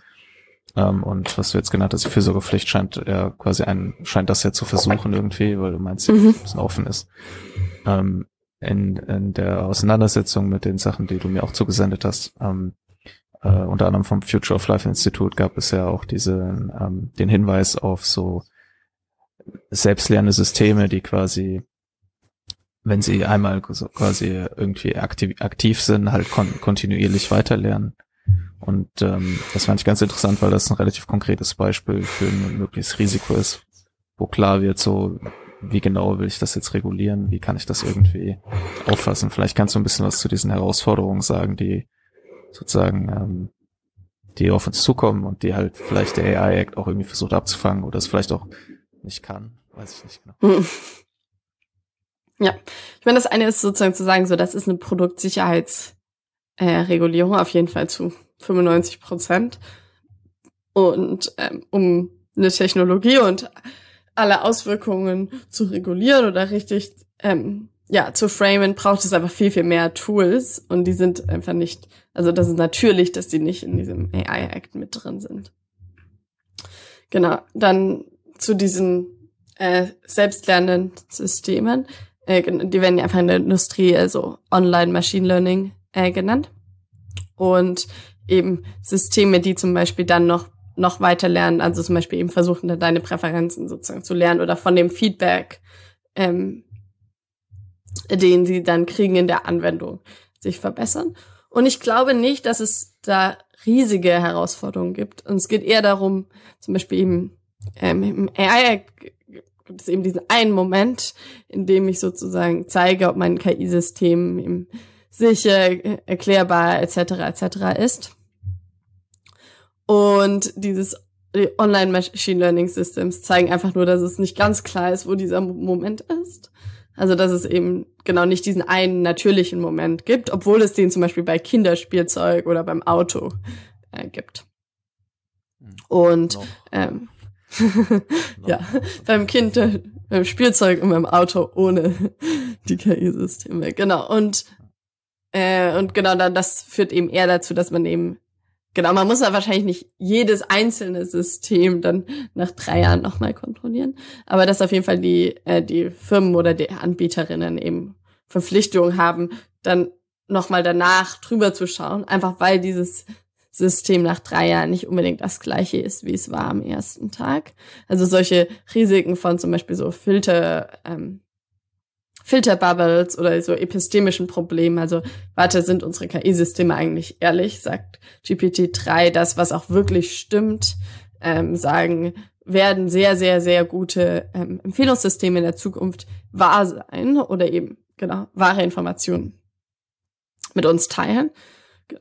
ähm, und was du jetzt genannt hast, die Fürsorgepflicht scheint ja quasi ein, scheint das ja zu versuchen irgendwie, weil du meinst, mhm. dass es offen ist. Ähm, in, in der Auseinandersetzung mit den Sachen, die du mir auch zugesendet hast, ähm, äh, unter anderem vom Future of Life Institute gab es ja auch diese, ähm, den Hinweis auf so selbstlernende Systeme, die quasi, wenn sie einmal quasi irgendwie aktiv, aktiv sind, halt kon kontinuierlich weiterlernen. Und ähm, das fand ich ganz interessant, weil das ein relativ konkretes Beispiel für ein mögliches Risiko ist, wo klar wird, so wie genau will ich das jetzt regulieren, wie kann ich das irgendwie auffassen. Vielleicht kannst du ein bisschen was zu diesen Herausforderungen sagen, die sozusagen ähm, die auf uns zukommen und die halt vielleicht der AI-Act auch irgendwie versucht abzufangen oder es vielleicht auch nicht kann. Weiß ich nicht genau. Ja, ich meine, das eine ist sozusagen zu sagen, so das ist eine Produktsicherheitsregulierung äh, auf jeden Fall zu 95 Prozent. Und ähm, um eine Technologie und alle Auswirkungen zu regulieren oder richtig ähm, ja zu framen, braucht es aber viel viel mehr Tools und die sind einfach nicht. Also das ist natürlich, dass die nicht in diesem AI Act mit drin sind. Genau. Dann zu diesen äh, selbstlernenden Systemen. Äh, die werden ja einfach in der Industrie also Online Machine Learning äh, genannt. Und eben Systeme, die zum Beispiel dann noch noch weiter lernen, also zum Beispiel eben versuchen, dann deine Präferenzen sozusagen zu lernen oder von dem Feedback, ähm, den sie dann kriegen in der Anwendung, sich verbessern. Und ich glaube nicht, dass es da riesige Herausforderungen gibt. Und es geht eher darum, zum Beispiel eben ähm, im AI gibt es eben diesen einen Moment, in dem ich sozusagen zeige, ob mein KI-System sicher, erklärbar etc. etc. ist. Und dieses Online Machine Learning Systems zeigen einfach nur, dass es nicht ganz klar ist, wo dieser Moment ist. Also dass es eben genau nicht diesen einen natürlichen Moment gibt, obwohl es den zum Beispiel bei Kinderspielzeug oder beim Auto äh, gibt. Hm. Und ähm, ja, beim Kind, äh, beim Spielzeug und beim Auto ohne die KI-Systeme. Genau. Und äh, und genau dann, das führt eben eher dazu, dass man eben, genau, man muss ja wahrscheinlich nicht jedes einzelne System dann nach drei Jahren nochmal kontrollieren. Aber dass auf jeden Fall die, äh, die Firmen oder die Anbieterinnen eben Verpflichtung haben, dann nochmal danach drüber zu schauen, einfach weil dieses System nach drei Jahren nicht unbedingt das gleiche ist, wie es war am ersten Tag. Also solche Risiken von zum Beispiel so Filter, ähm, Filterbubbles oder so epistemischen Problemen. Also, warte, sind unsere KI-Systeme eigentlich ehrlich? Sagt GPT-3 das, was auch wirklich stimmt? Ähm, sagen werden sehr, sehr, sehr gute ähm, Empfehlungssysteme in der Zukunft wahr sein oder eben, genau, wahre Informationen mit uns teilen.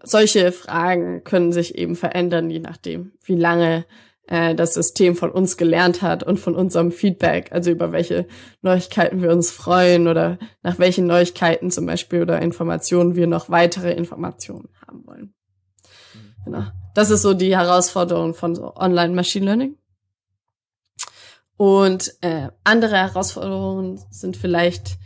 Solche Fragen können sich eben verändern, je nachdem, wie lange äh, das System von uns gelernt hat und von unserem Feedback, also über welche Neuigkeiten wir uns freuen oder nach welchen Neuigkeiten zum Beispiel oder Informationen wir noch weitere Informationen haben wollen. Mhm. Genau. Das ist so die Herausforderung von so Online Machine Learning. Und äh, andere Herausforderungen sind vielleicht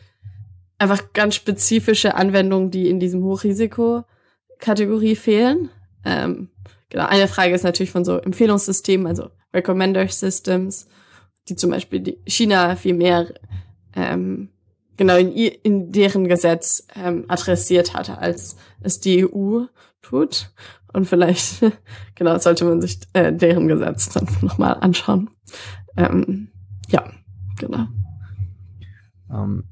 einfach ganz spezifische Anwendungen, die in diesem Hochrisiko-Kategorie fehlen. Ähm, genau, eine Frage ist natürlich von so Empfehlungssystemen, also Recommender Systems, die zum Beispiel die China viel mehr ähm, genau in, in deren Gesetz ähm, adressiert hatte, als es die EU tut. Und vielleicht, genau, sollte man sich äh, deren Gesetz dann nochmal anschauen. Ähm, ja, genau. Um, ähm,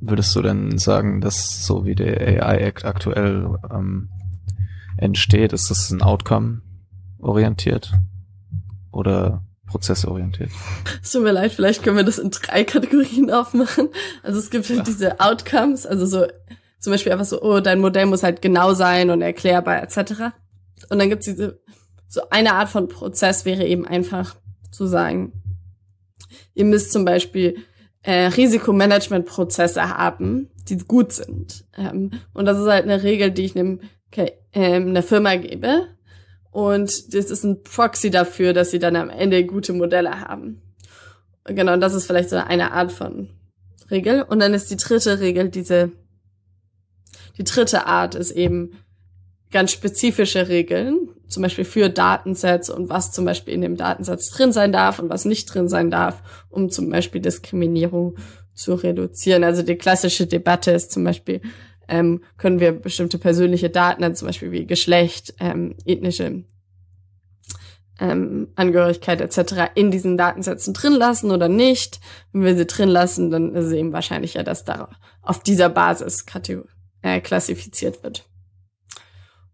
würdest du denn sagen, dass so wie der AI Act aktuell ähm, entsteht, ist das ein Outcome orientiert oder prozessorientiert? Es tut mir leid, vielleicht können wir das in drei Kategorien aufmachen. Also es gibt halt diese Outcomes, also so zum Beispiel einfach so, oh, dein Modell muss halt genau sein und erklärbar etc. Und dann gibt es diese, so eine Art von Prozess wäre eben einfach zu sagen, ihr müsst zum Beispiel äh, Risikomanagementprozesse haben, die gut sind. Ähm, und das ist halt eine Regel, die ich einem, okay, ähm, einer Firma gebe. Und das ist ein Proxy dafür, dass sie dann am Ende gute Modelle haben. Genau, und das ist vielleicht so eine Art von Regel. Und dann ist die dritte Regel diese, die dritte Art ist eben ganz spezifische Regeln, zum Beispiel für Datensets und was zum Beispiel in dem Datensatz drin sein darf und was nicht drin sein darf, um zum Beispiel Diskriminierung zu reduzieren. Also die klassische Debatte ist zum Beispiel, ähm, können wir bestimmte persönliche Daten, also zum Beispiel wie Geschlecht, ähm, ethnische ähm, Angehörigkeit etc. in diesen Datensätzen drin lassen oder nicht. Wenn wir sie drin lassen, dann ist es eben wahrscheinlicher, dass da auf dieser Basis äh, klassifiziert wird.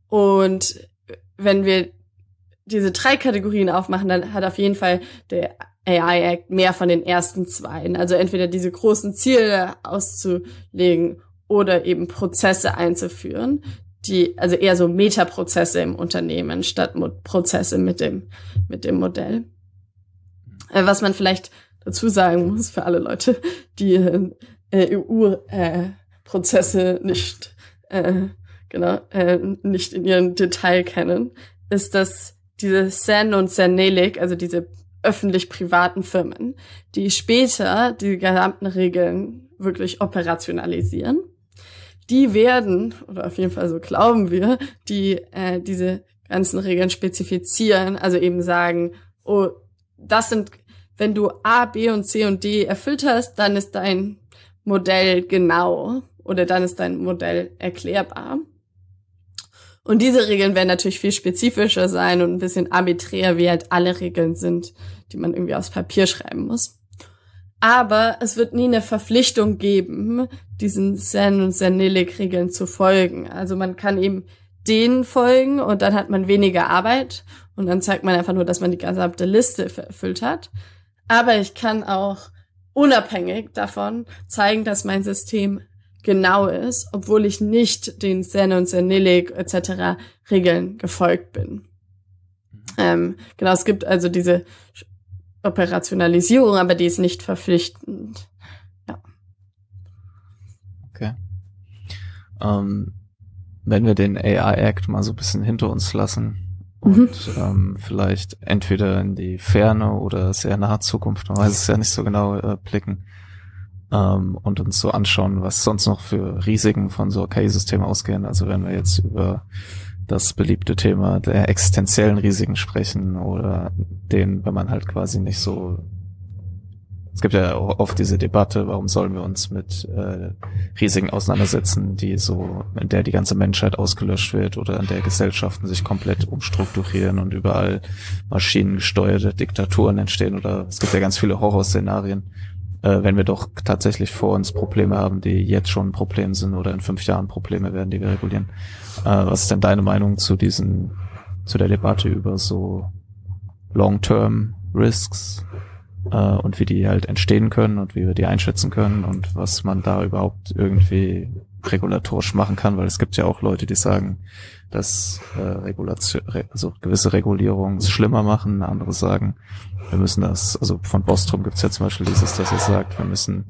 Und wenn wir diese drei Kategorien aufmachen, dann hat auf jeden Fall der AI Act mehr von den ersten zwei. Also entweder diese großen Ziele auszulegen oder eben Prozesse einzuführen, die, also eher so Metaprozesse im Unternehmen statt Prozesse mit dem, mit dem Modell. Äh, was man vielleicht dazu sagen muss für alle Leute, die äh, EU-Prozesse äh, nicht äh, genau, äh, nicht in ihrem Detail kennen, ist, dass diese Sen und Senelic, also diese öffentlich-privaten Firmen, die später die gesamten Regeln wirklich operationalisieren, die werden, oder auf jeden Fall so glauben wir, die äh, diese ganzen Regeln spezifizieren, also eben sagen, oh, das sind, wenn du A, B und C und D erfüllt hast, dann ist dein Modell genau oder dann ist dein Modell erklärbar. Und diese Regeln werden natürlich viel spezifischer sein und ein bisschen arbiträr, wie halt alle Regeln sind, die man irgendwie aufs Papier schreiben muss. Aber es wird nie eine Verpflichtung geben, diesen Zen- und Zenilic-Regeln zu folgen. Also man kann eben denen folgen und dann hat man weniger Arbeit und dann zeigt man einfach nur, dass man die gesamte Liste erfüllt hat. Aber ich kann auch unabhängig davon zeigen, dass mein System genau ist, obwohl ich nicht den Zen und Zenilic etc. Regeln gefolgt bin. Ähm, genau, es gibt also diese Operationalisierung, aber die ist nicht verpflichtend. Ja. Okay. Ähm, wenn wir den AI Act mal so ein bisschen hinter uns lassen und mhm. ähm, vielleicht entweder in die ferne oder sehr nahe Zukunft, man weiß es ja nicht so genau, äh, blicken, ähm, und uns so anschauen, was sonst noch für Risiken von so KI-Systemen ausgehen. Also wenn wir jetzt über das beliebte Thema der existenziellen Risiken sprechen oder den, wenn man halt quasi nicht so es gibt ja oft diese Debatte, warum sollen wir uns mit äh, Risiken auseinandersetzen, die so, in der die ganze Menschheit ausgelöscht wird oder in der Gesellschaften sich komplett umstrukturieren und überall maschinengesteuerte Diktaturen entstehen oder es gibt ja ganz viele Horrorszenarien, äh, wenn wir doch tatsächlich vor uns Probleme haben, die jetzt schon ein Problem sind oder in fünf Jahren Probleme werden, die wir regulieren. Äh, was ist denn deine Meinung zu diesen, zu der Debatte über so Long-Term Risks äh, und wie die halt entstehen können und wie wir die einschätzen können und was man da überhaupt irgendwie regulatorisch machen kann, weil es gibt ja auch Leute, die sagen, dass äh, Regulation, also gewisse Regulierungen es schlimmer machen, andere sagen, wir müssen das, also von Bostrom gibt es ja zum Beispiel dieses, dass er sagt, wir müssen,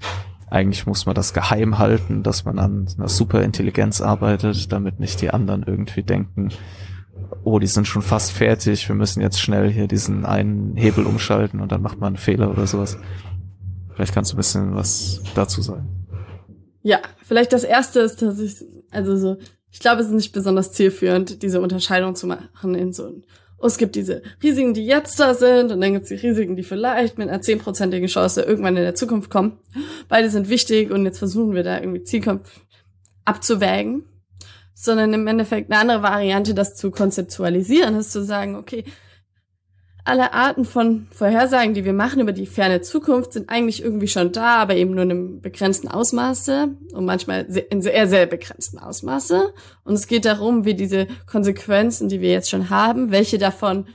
eigentlich muss man das geheim halten, dass man an einer Superintelligenz arbeitet, damit nicht die anderen irgendwie denken, oh, die sind schon fast fertig, wir müssen jetzt schnell hier diesen einen Hebel umschalten und dann macht man einen Fehler oder sowas. Vielleicht kannst du ein bisschen was dazu sagen. Ja, vielleicht das erste ist, dass ich, also so, ich glaube, es ist nicht besonders zielführend, diese Unterscheidung zu machen in so ein, oh, es gibt diese Risiken, die jetzt da sind, und dann gibt es die Risiken, die vielleicht mit einer zehnprozentigen Chance irgendwann in der Zukunft kommen. Beide sind wichtig und jetzt versuchen wir da irgendwie Zielkampf abzuwägen sondern im Endeffekt eine andere Variante, das zu konzeptualisieren, ist zu sagen, okay, alle Arten von Vorhersagen, die wir machen über die ferne Zukunft, sind eigentlich irgendwie schon da, aber eben nur in einem begrenzten Ausmaße und manchmal in sehr, sehr begrenzten Ausmaße. Und es geht darum, wie diese Konsequenzen, die wir jetzt schon haben, welche davon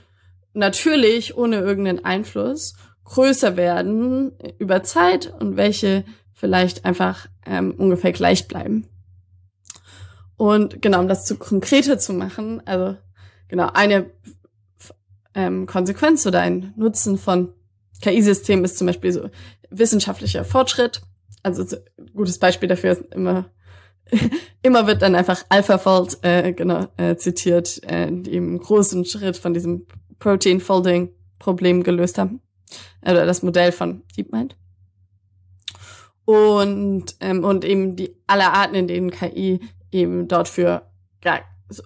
natürlich ohne irgendeinen Einfluss größer werden über Zeit und welche vielleicht einfach ähm, ungefähr gleich bleiben. Und genau, um das zu konkreter zu machen, also genau, eine ähm, Konsequenz oder ein Nutzen von KI-Systemen ist zum Beispiel so wissenschaftlicher Fortschritt. Also so, gutes Beispiel dafür ist immer, immer wird dann einfach AlphaFold äh, genau äh, zitiert, äh, die einen großen Schritt von diesem Protein Folding Problem gelöst haben. Oder das Modell von DeepMind. Und, ähm, und eben die alle Arten, in denen KI eben dort für ja, so,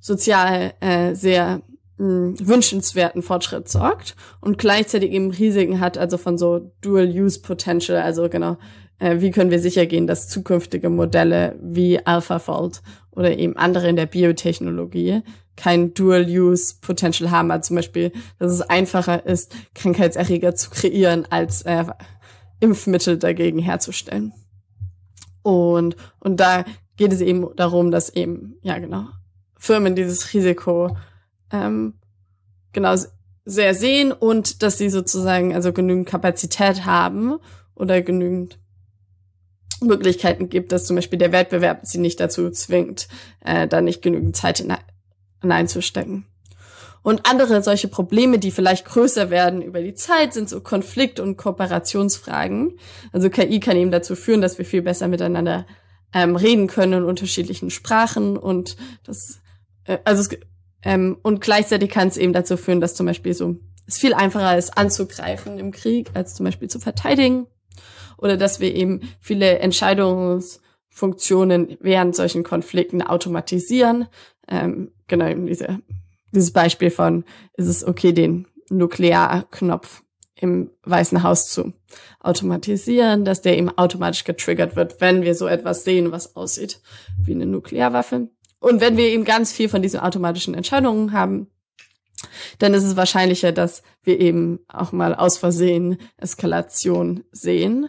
sozial äh, sehr wünschenswerten Fortschritt sorgt und gleichzeitig eben Risiken hat, also von so Dual-Use-Potential, also genau, äh, wie können wir sicher gehen, dass zukünftige Modelle wie AlphaFold oder eben andere in der Biotechnologie kein Dual-Use-Potential haben, also zum Beispiel, dass es einfacher ist, Krankheitserreger zu kreieren, als äh, Impfmittel dagegen herzustellen. Und, und da geht es eben darum, dass eben, ja genau, Firmen dieses Risiko ähm, genau sehr sehen und dass sie sozusagen also genügend Kapazität haben oder genügend Möglichkeiten gibt, dass zum Beispiel der Wettbewerb sie nicht dazu zwingt, äh, da nicht genügend Zeit hineinzustecken. Und andere solche Probleme, die vielleicht größer werden über die Zeit, sind so Konflikt- und Kooperationsfragen. Also KI kann eben dazu führen, dass wir viel besser miteinander ähm, reden können in unterschiedlichen Sprachen und das, äh, also es, ähm, und gleichzeitig kann es eben dazu führen, dass zum Beispiel so es viel einfacher ist anzugreifen im Krieg als zum Beispiel zu verteidigen oder dass wir eben viele Entscheidungsfunktionen während solchen Konflikten automatisieren. Ähm, genau eben diese, dieses Beispiel von ist es okay, den Nuklearknopf im Weißen Haus zu automatisieren, dass der eben automatisch getriggert wird, wenn wir so etwas sehen, was aussieht wie eine Nuklearwaffe. Und wenn wir eben ganz viel von diesen automatischen Entscheidungen haben, dann ist es wahrscheinlicher, dass wir eben auch mal aus Versehen Eskalation sehen.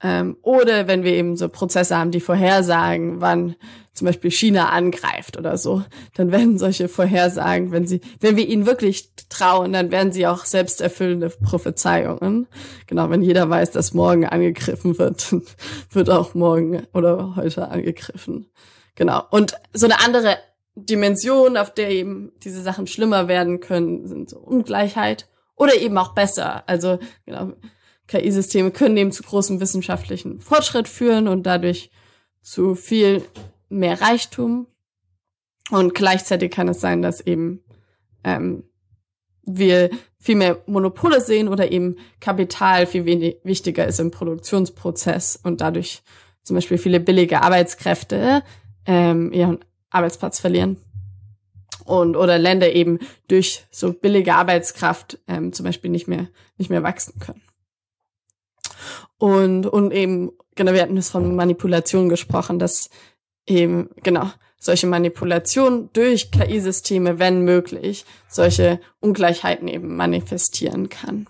Ähm, oder wenn wir eben so Prozesse haben, die vorhersagen, wann zum Beispiel China angreift oder so, dann werden solche Vorhersagen, wenn sie, wenn wir ihnen wirklich trauen, dann werden sie auch selbsterfüllende Prophezeiungen. Genau, wenn jeder weiß, dass morgen angegriffen wird, wird auch morgen oder heute angegriffen. Genau. Und so eine andere Dimension, auf der eben diese Sachen schlimmer werden können, sind so Ungleichheit oder eben auch besser. Also, genau, KI-Systeme können eben zu großem wissenschaftlichen Fortschritt führen und dadurch zu viel mehr Reichtum. Und gleichzeitig kann es sein, dass eben ähm, wir viel mehr Monopole sehen oder eben Kapital viel wenig wichtiger ist im Produktionsprozess und dadurch zum Beispiel viele billige Arbeitskräfte ähm, ihren Arbeitsplatz verlieren. Und oder Länder eben durch so billige Arbeitskraft ähm, zum Beispiel nicht mehr nicht mehr wachsen können. Und, und eben, genau, wir hatten es von Manipulation gesprochen, dass eben, genau, solche Manipulation durch KI-Systeme, wenn möglich, solche Ungleichheiten eben manifestieren kann.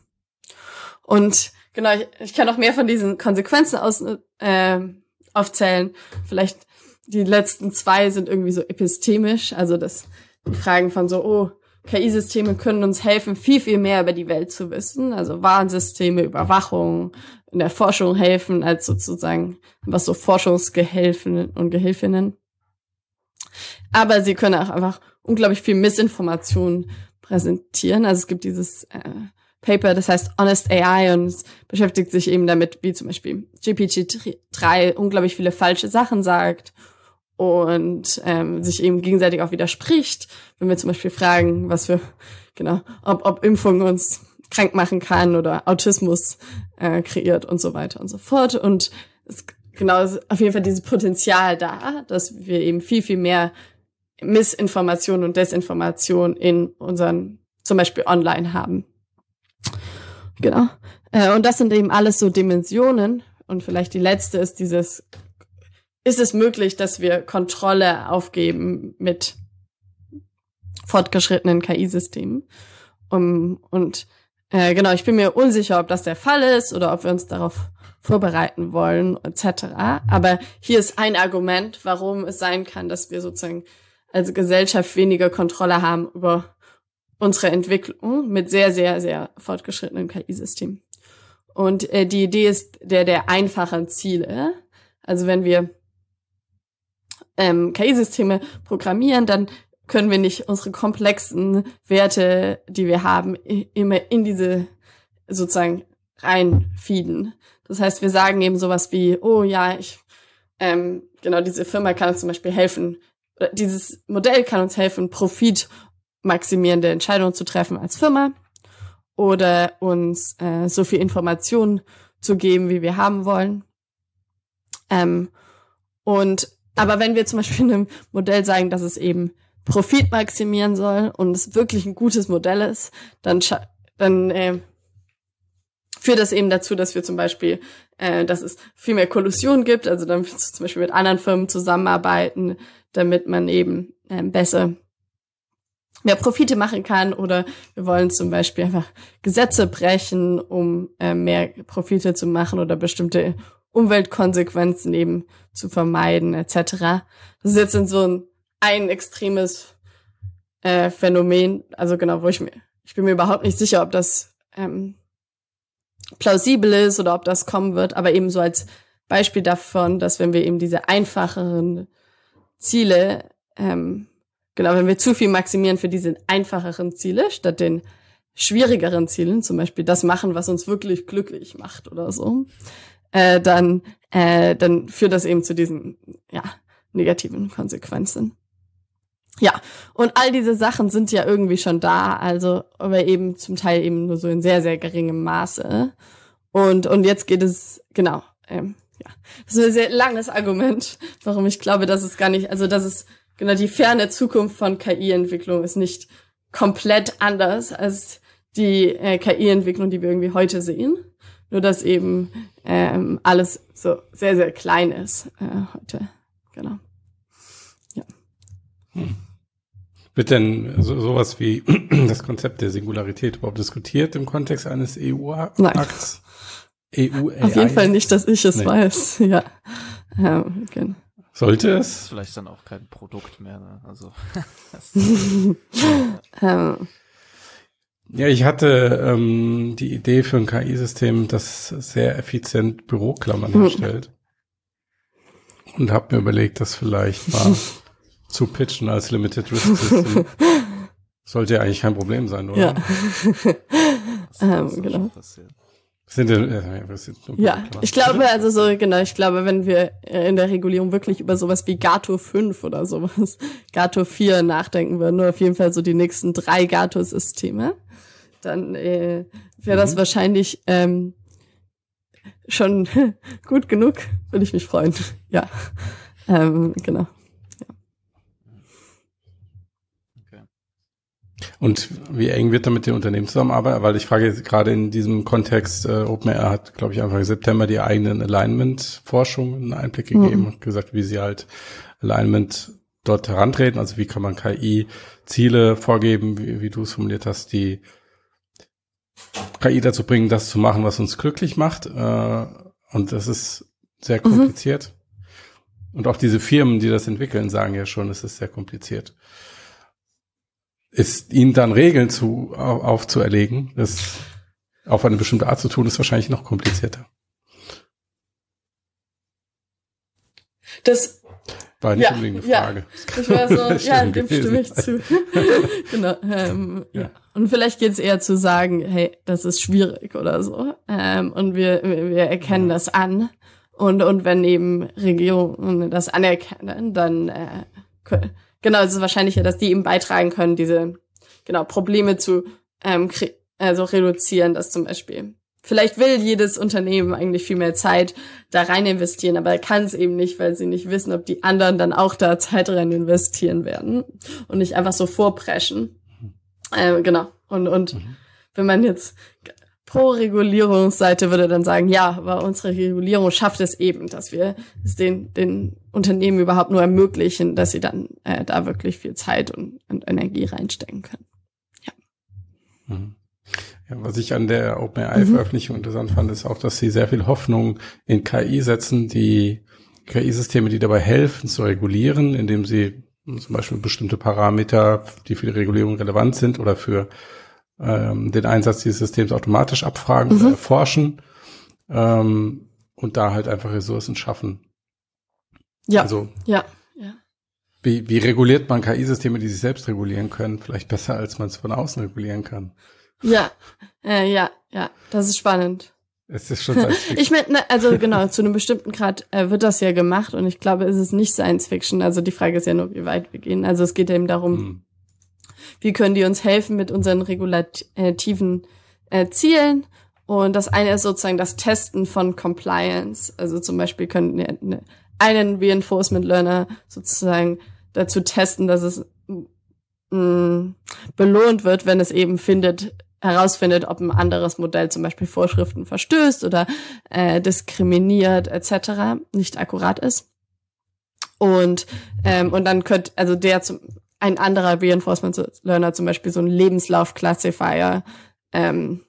Und genau, ich, ich kann noch mehr von diesen Konsequenzen aus, äh, aufzählen. Vielleicht die letzten zwei sind irgendwie so epistemisch, also das die Fragen von so, oh, KI-Systeme können uns helfen, viel, viel mehr über die Welt zu wissen. Also Warnsysteme, Überwachung, in der Forschung helfen, als sozusagen was so Forschungsgehelfen und Gehilfinnen. Aber sie können auch einfach unglaublich viel Missinformation präsentieren. Also es gibt dieses äh, Paper, das heißt Honest AI und es beschäftigt sich eben damit, wie zum Beispiel GPT-3 unglaublich viele falsche Sachen sagt und ähm, sich eben gegenseitig auch widerspricht. Wenn wir zum Beispiel fragen, was für, genau, ob, ob Impfung uns krank machen kann oder Autismus äh, kreiert und so weiter und so fort. Und es, genau, ist auf jeden Fall dieses Potenzial da, dass wir eben viel, viel mehr Missinformation und Desinformation in unseren, zum Beispiel online haben. Genau. Äh, und das sind eben alles so Dimensionen. Und vielleicht die letzte ist dieses, ist es möglich, dass wir Kontrolle aufgeben mit fortgeschrittenen KI-Systemen? Um, und äh, genau, ich bin mir unsicher, ob das der Fall ist oder ob wir uns darauf vorbereiten wollen, etc. Aber hier ist ein Argument, warum es sein kann, dass wir sozusagen als Gesellschaft weniger Kontrolle haben über unsere Entwicklung mit sehr, sehr, sehr fortgeschrittenen KI-Systemen. Und äh, die Idee ist der der einfachen Ziele. Also wenn wir ähm, KI-Systeme programmieren, dann können wir nicht unsere komplexen Werte, die wir haben, immer in diese sozusagen reinfeeden. Das heißt, wir sagen eben sowas wie, oh ja, ich, ähm, genau, diese Firma kann uns zum Beispiel helfen, dieses Modell kann uns helfen, Profit maximierende Entscheidungen zu treffen als Firma oder uns äh, so viel Informationen zu geben, wie wir haben wollen. Ähm, und aber wenn wir zum Beispiel in einem Modell sagen, dass es eben Profit maximieren soll und es wirklich ein gutes Modell ist, dann, dann äh, führt das eben dazu, dass wir zum Beispiel, äh, dass es viel mehr Kollusion gibt, also dann zum Beispiel mit anderen Firmen zusammenarbeiten, damit man eben äh, besser mehr Profite machen kann. Oder wir wollen zum Beispiel einfach Gesetze brechen, um äh, mehr Profite zu machen oder bestimmte Umweltkonsequenzen eben zu vermeiden etc. Das ist jetzt in so ein, ein extremes äh, Phänomen, also genau, wo ich mir, ich bin mir überhaupt nicht sicher, ob das ähm, plausibel ist oder ob das kommen wird, aber eben so als Beispiel davon, dass wenn wir eben diese einfacheren Ziele, ähm, genau, wenn wir zu viel maximieren für diese einfacheren Ziele statt den schwierigeren Zielen, zum Beispiel das machen, was uns wirklich glücklich macht oder so, äh, dann, äh, dann führt das eben zu diesen ja, negativen Konsequenzen. Ja, und all diese Sachen sind ja irgendwie schon da, also aber eben zum Teil eben nur so in sehr, sehr geringem Maße. Und, und jetzt geht es, genau, ähm, ja, das ist ein sehr langes Argument, warum ich glaube, dass es gar nicht, also dass es, genau, die ferne Zukunft von KI-Entwicklung ist nicht komplett anders als die äh, KI-Entwicklung, die wir irgendwie heute sehen. Nur dass eben ähm, alles so sehr, sehr klein ist äh, heute. Genau. Ja. Hm. Wird denn so, sowas wie das Konzept der Singularität überhaupt diskutiert im Kontext eines EU-Akts? EU AI? Auf jeden Fall nicht, dass ich es nee. weiß. Ja. ja okay. Sollte es? Vielleicht dann auch kein Produkt mehr. Ne? Also. ähm. Ja, ich hatte ähm, die Idee für ein KI-System, das sehr effizient Büroklammern hm. herstellt. Und habe mir überlegt, das vielleicht mal zu pitchen als Limited Risk System. Sollte ja eigentlich kein Problem sein, oder? Ja. ähm, genau. Sind, äh, ja, ich glaube, also so, genau, ich glaube, wenn wir in der Regulierung wirklich über sowas wie Gato 5 oder sowas, Gato 4 nachdenken würden, nur auf jeden Fall so die nächsten drei Gato-Systeme, dann äh, wäre das mhm. wahrscheinlich ähm, schon gut genug, würde ich mich freuen. Ja, ähm, genau. Und wie eng wird da mit den Unternehmen zusammenarbeiten? Weil ich frage jetzt gerade in diesem Kontext, äh, OpenAI hat, glaube ich, Anfang September die eigenen Alignment-Forschung einen Einblick gegeben mhm. und gesagt, wie sie halt Alignment dort herantreten. Also wie kann man KI-Ziele vorgeben, wie, wie du es formuliert hast, die KI dazu bringen, das zu machen, was uns glücklich macht. Äh, und das ist sehr mhm. kompliziert. Mhm. Und auch diese Firmen, die das entwickeln, sagen ja schon, es ist sehr kompliziert. Ist ihnen dann Regeln zu aufzuerlegen, das auf eine bestimmte Art zu tun, ist wahrscheinlich noch komplizierter. Das war nicht ja, unbedingt eine Frage. Ja, ich war so, ja, dem stimme ich zu. genau. Ähm, ja. ja. Und vielleicht geht es eher zu sagen, hey, das ist schwierig oder so. Ähm, und wir, wir erkennen ja. das an. Und, und wenn eben Regierungen das anerkennen, dann äh, genau, es ist wahrscheinlicher, dass die eben beitragen können, diese genau Probleme zu ähm, also reduzieren, dass zum Beispiel Vielleicht will jedes Unternehmen eigentlich viel mehr Zeit da rein investieren, aber kann es eben nicht, weil sie nicht wissen, ob die anderen dann auch da Zeit rein investieren werden und nicht einfach so vorpreschen. Äh, genau. Und, und mhm. wenn man jetzt pro Regulierungsseite würde dann sagen, ja, aber unsere Regulierung schafft es eben, dass wir es den, den Unternehmen überhaupt nur ermöglichen, dass sie dann äh, da wirklich viel Zeit und, und Energie reinstecken können. Ja. Mhm. Ja, was ich an der OpenAI-Veröffentlichung mhm. interessant fand, ist auch, dass sie sehr viel Hoffnung in KI setzen, die KI-Systeme, die dabei helfen zu regulieren, indem sie zum Beispiel bestimmte Parameter, die für die Regulierung relevant sind oder für ähm, den Einsatz dieses Systems automatisch abfragen mhm. oder erforschen ähm, und da halt einfach Ressourcen schaffen. Ja. Also, ja. ja. Wie, wie reguliert man KI-Systeme, die sich selbst regulieren können? Vielleicht besser, als man es von außen regulieren kann. Ja, äh, ja, ja, das ist spannend. Es ist schon Ich meine, ne, also genau, zu einem bestimmten Grad äh, wird das ja gemacht und ich glaube, es ist nicht Science Fiction. Also die Frage ist ja nur, wie weit wir gehen. Also es geht eben darum, hm. Wie können die uns helfen mit unseren regulativen äh, Zielen. Und das eine ist sozusagen das Testen von Compliance. Also zum Beispiel können wir ne, einen Reinforcement Learner sozusagen dazu testen, dass es mh, mm, belohnt wird, wenn es eben findet, herausfindet, ob ein anderes Modell zum Beispiel Vorschriften verstößt oder äh, diskriminiert etc. nicht akkurat ist. Und ähm, und dann könnte also der zum ein anderer Reinforcement Learner zum Beispiel so ein Lebenslauf Classifier ähm,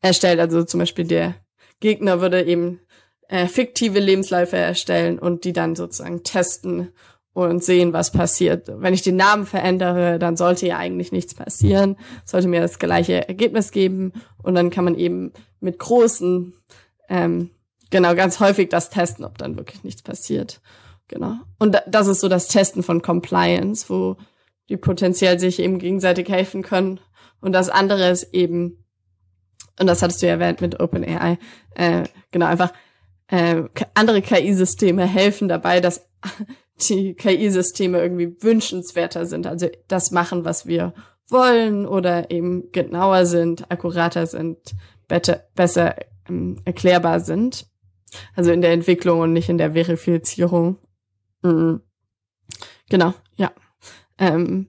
erstellt. Also zum Beispiel der Gegner würde eben äh, fiktive Lebensläufe erstellen und die dann sozusagen testen und sehen, was passiert. Wenn ich den Namen verändere, dann sollte ja eigentlich nichts passieren, sollte mir das gleiche Ergebnis geben und dann kann man eben mit großen, ähm, genau, ganz häufig das testen, ob dann wirklich nichts passiert. Genau. Und das ist so das Testen von Compliance, wo die potenziell sich eben gegenseitig helfen können. Und das andere ist eben, und das hattest du ja erwähnt mit OpenAI, äh, genau, einfach äh, andere KI-Systeme helfen dabei, dass die KI-Systeme irgendwie wünschenswerter sind, also das machen, was wir wollen oder eben genauer sind, akkurater sind, better, besser ähm, erklärbar sind. Also in der Entwicklung und nicht in der Verifizierung. Mhm. Genau, ja. Ähm,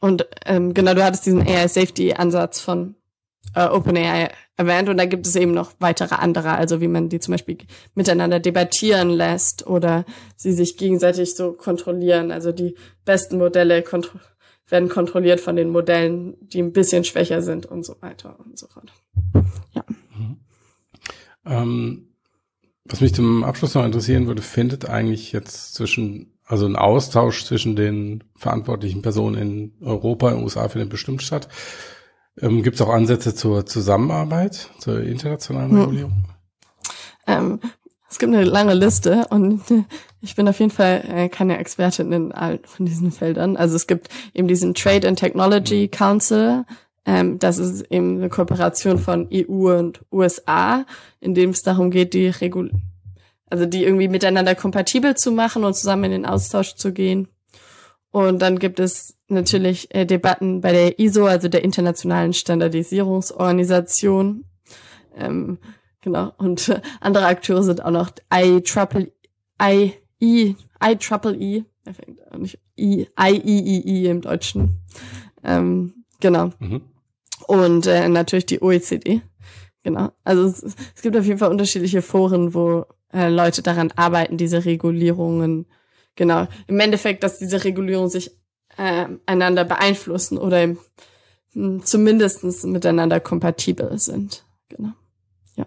und ähm, genau, du hattest diesen AI-Safety-Ansatz von äh, OpenAI erwähnt und da gibt es eben noch weitere andere, also wie man die zum Beispiel miteinander debattieren lässt oder sie sich gegenseitig so kontrollieren. Also die besten Modelle kontro werden kontrolliert von den Modellen, die ein bisschen schwächer sind und so weiter und so fort. Ja. Mhm. Ähm, was mich zum Abschluss noch interessieren würde, findet eigentlich jetzt zwischen also ein Austausch zwischen den verantwortlichen Personen in Europa, in den USA findet bestimmt statt. Ähm, Gibt es auch Ansätze zur Zusammenarbeit, zur internationalen hm. Regulierung? Ähm, es gibt eine lange Liste und ich bin auf jeden Fall äh, keine Expertin in all von diesen Feldern. Also es gibt eben diesen Trade and Technology hm. Council. Ähm, das ist eben eine Kooperation von EU und USA, in dem es darum geht, die Regul also die irgendwie miteinander kompatibel zu machen und zusammen in den Austausch zu gehen. Und dann gibt es natürlich äh, Debatten bei der ISO, also der Internationalen Standardisierungsorganisation. Ähm, genau. Und äh, andere Akteure sind auch noch IEEE, IEEE, IEEE im Deutschen. Ähm, genau. Mhm. Und äh, natürlich die OECD. Genau. Also es, es gibt auf jeden Fall unterschiedliche Foren, wo äh, Leute daran arbeiten, diese Regulierungen genau, im Endeffekt, dass diese Regulierungen sich äh, einander beeinflussen oder im, hm, zumindestens miteinander kompatibel sind. Genau. Ja.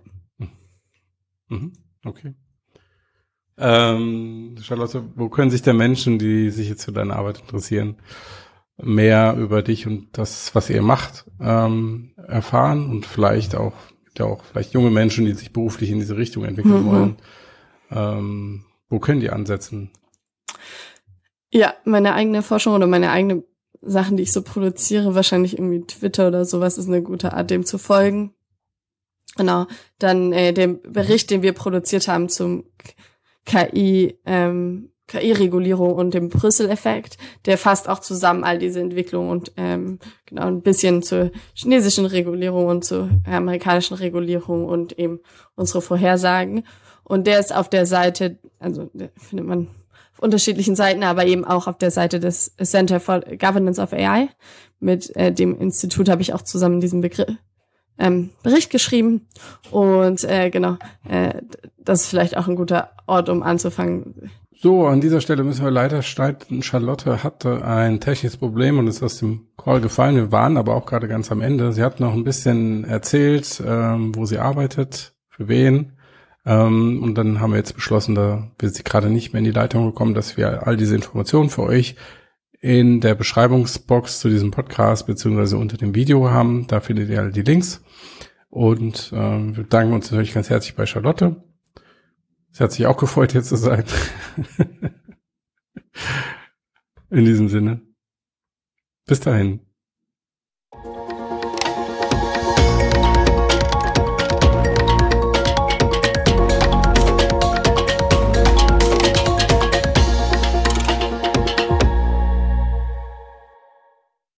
Mhm. Okay. Ähm, Charlotte, wo können sich der Menschen, die sich jetzt für deine Arbeit interessieren, mehr über dich und das, was ihr macht, ähm, erfahren und vielleicht auch, ja auch vielleicht junge Menschen, die sich beruflich in diese Richtung entwickeln mhm. wollen. Ähm, wo können die ansetzen? Ja, meine eigene Forschung oder meine eigene Sachen, die ich so produziere, wahrscheinlich irgendwie Twitter oder sowas, ist eine gute Art, dem zu folgen. Genau. Dann äh, den Bericht, den wir produziert haben zum KI, ähm, KI-Regulierung und dem Brüssel-Effekt, der fasst auch zusammen all diese Entwicklungen und ähm, genau ein bisschen zur chinesischen Regulierung und zur amerikanischen Regulierung und eben unsere Vorhersagen. Und der ist auf der Seite, also findet man auf unterschiedlichen Seiten, aber eben auch auf der Seite des Center for Governance of AI. Mit äh, dem Institut habe ich auch zusammen diesen Begriff, ähm, Bericht geschrieben. Und äh, genau, äh, das ist vielleicht auch ein guter Ort, um anzufangen. So, an dieser Stelle müssen wir leider streiten. Charlotte hatte ein technisches Problem und ist aus dem Call gefallen. Wir waren aber auch gerade ganz am Ende. Sie hat noch ein bisschen erzählt, ähm, wo sie arbeitet, für wen. Ähm, und dann haben wir jetzt beschlossen, da wir sie gerade nicht mehr in die Leitung bekommen, dass wir all diese Informationen für euch in der Beschreibungsbox zu diesem Podcast beziehungsweise unter dem Video haben. Da findet ihr all die Links. Und ähm, wir bedanken uns natürlich ganz herzlich bei Charlotte. Sie hat sich auch gefreut, hier zu sein. in diesem Sinne. Bis dahin.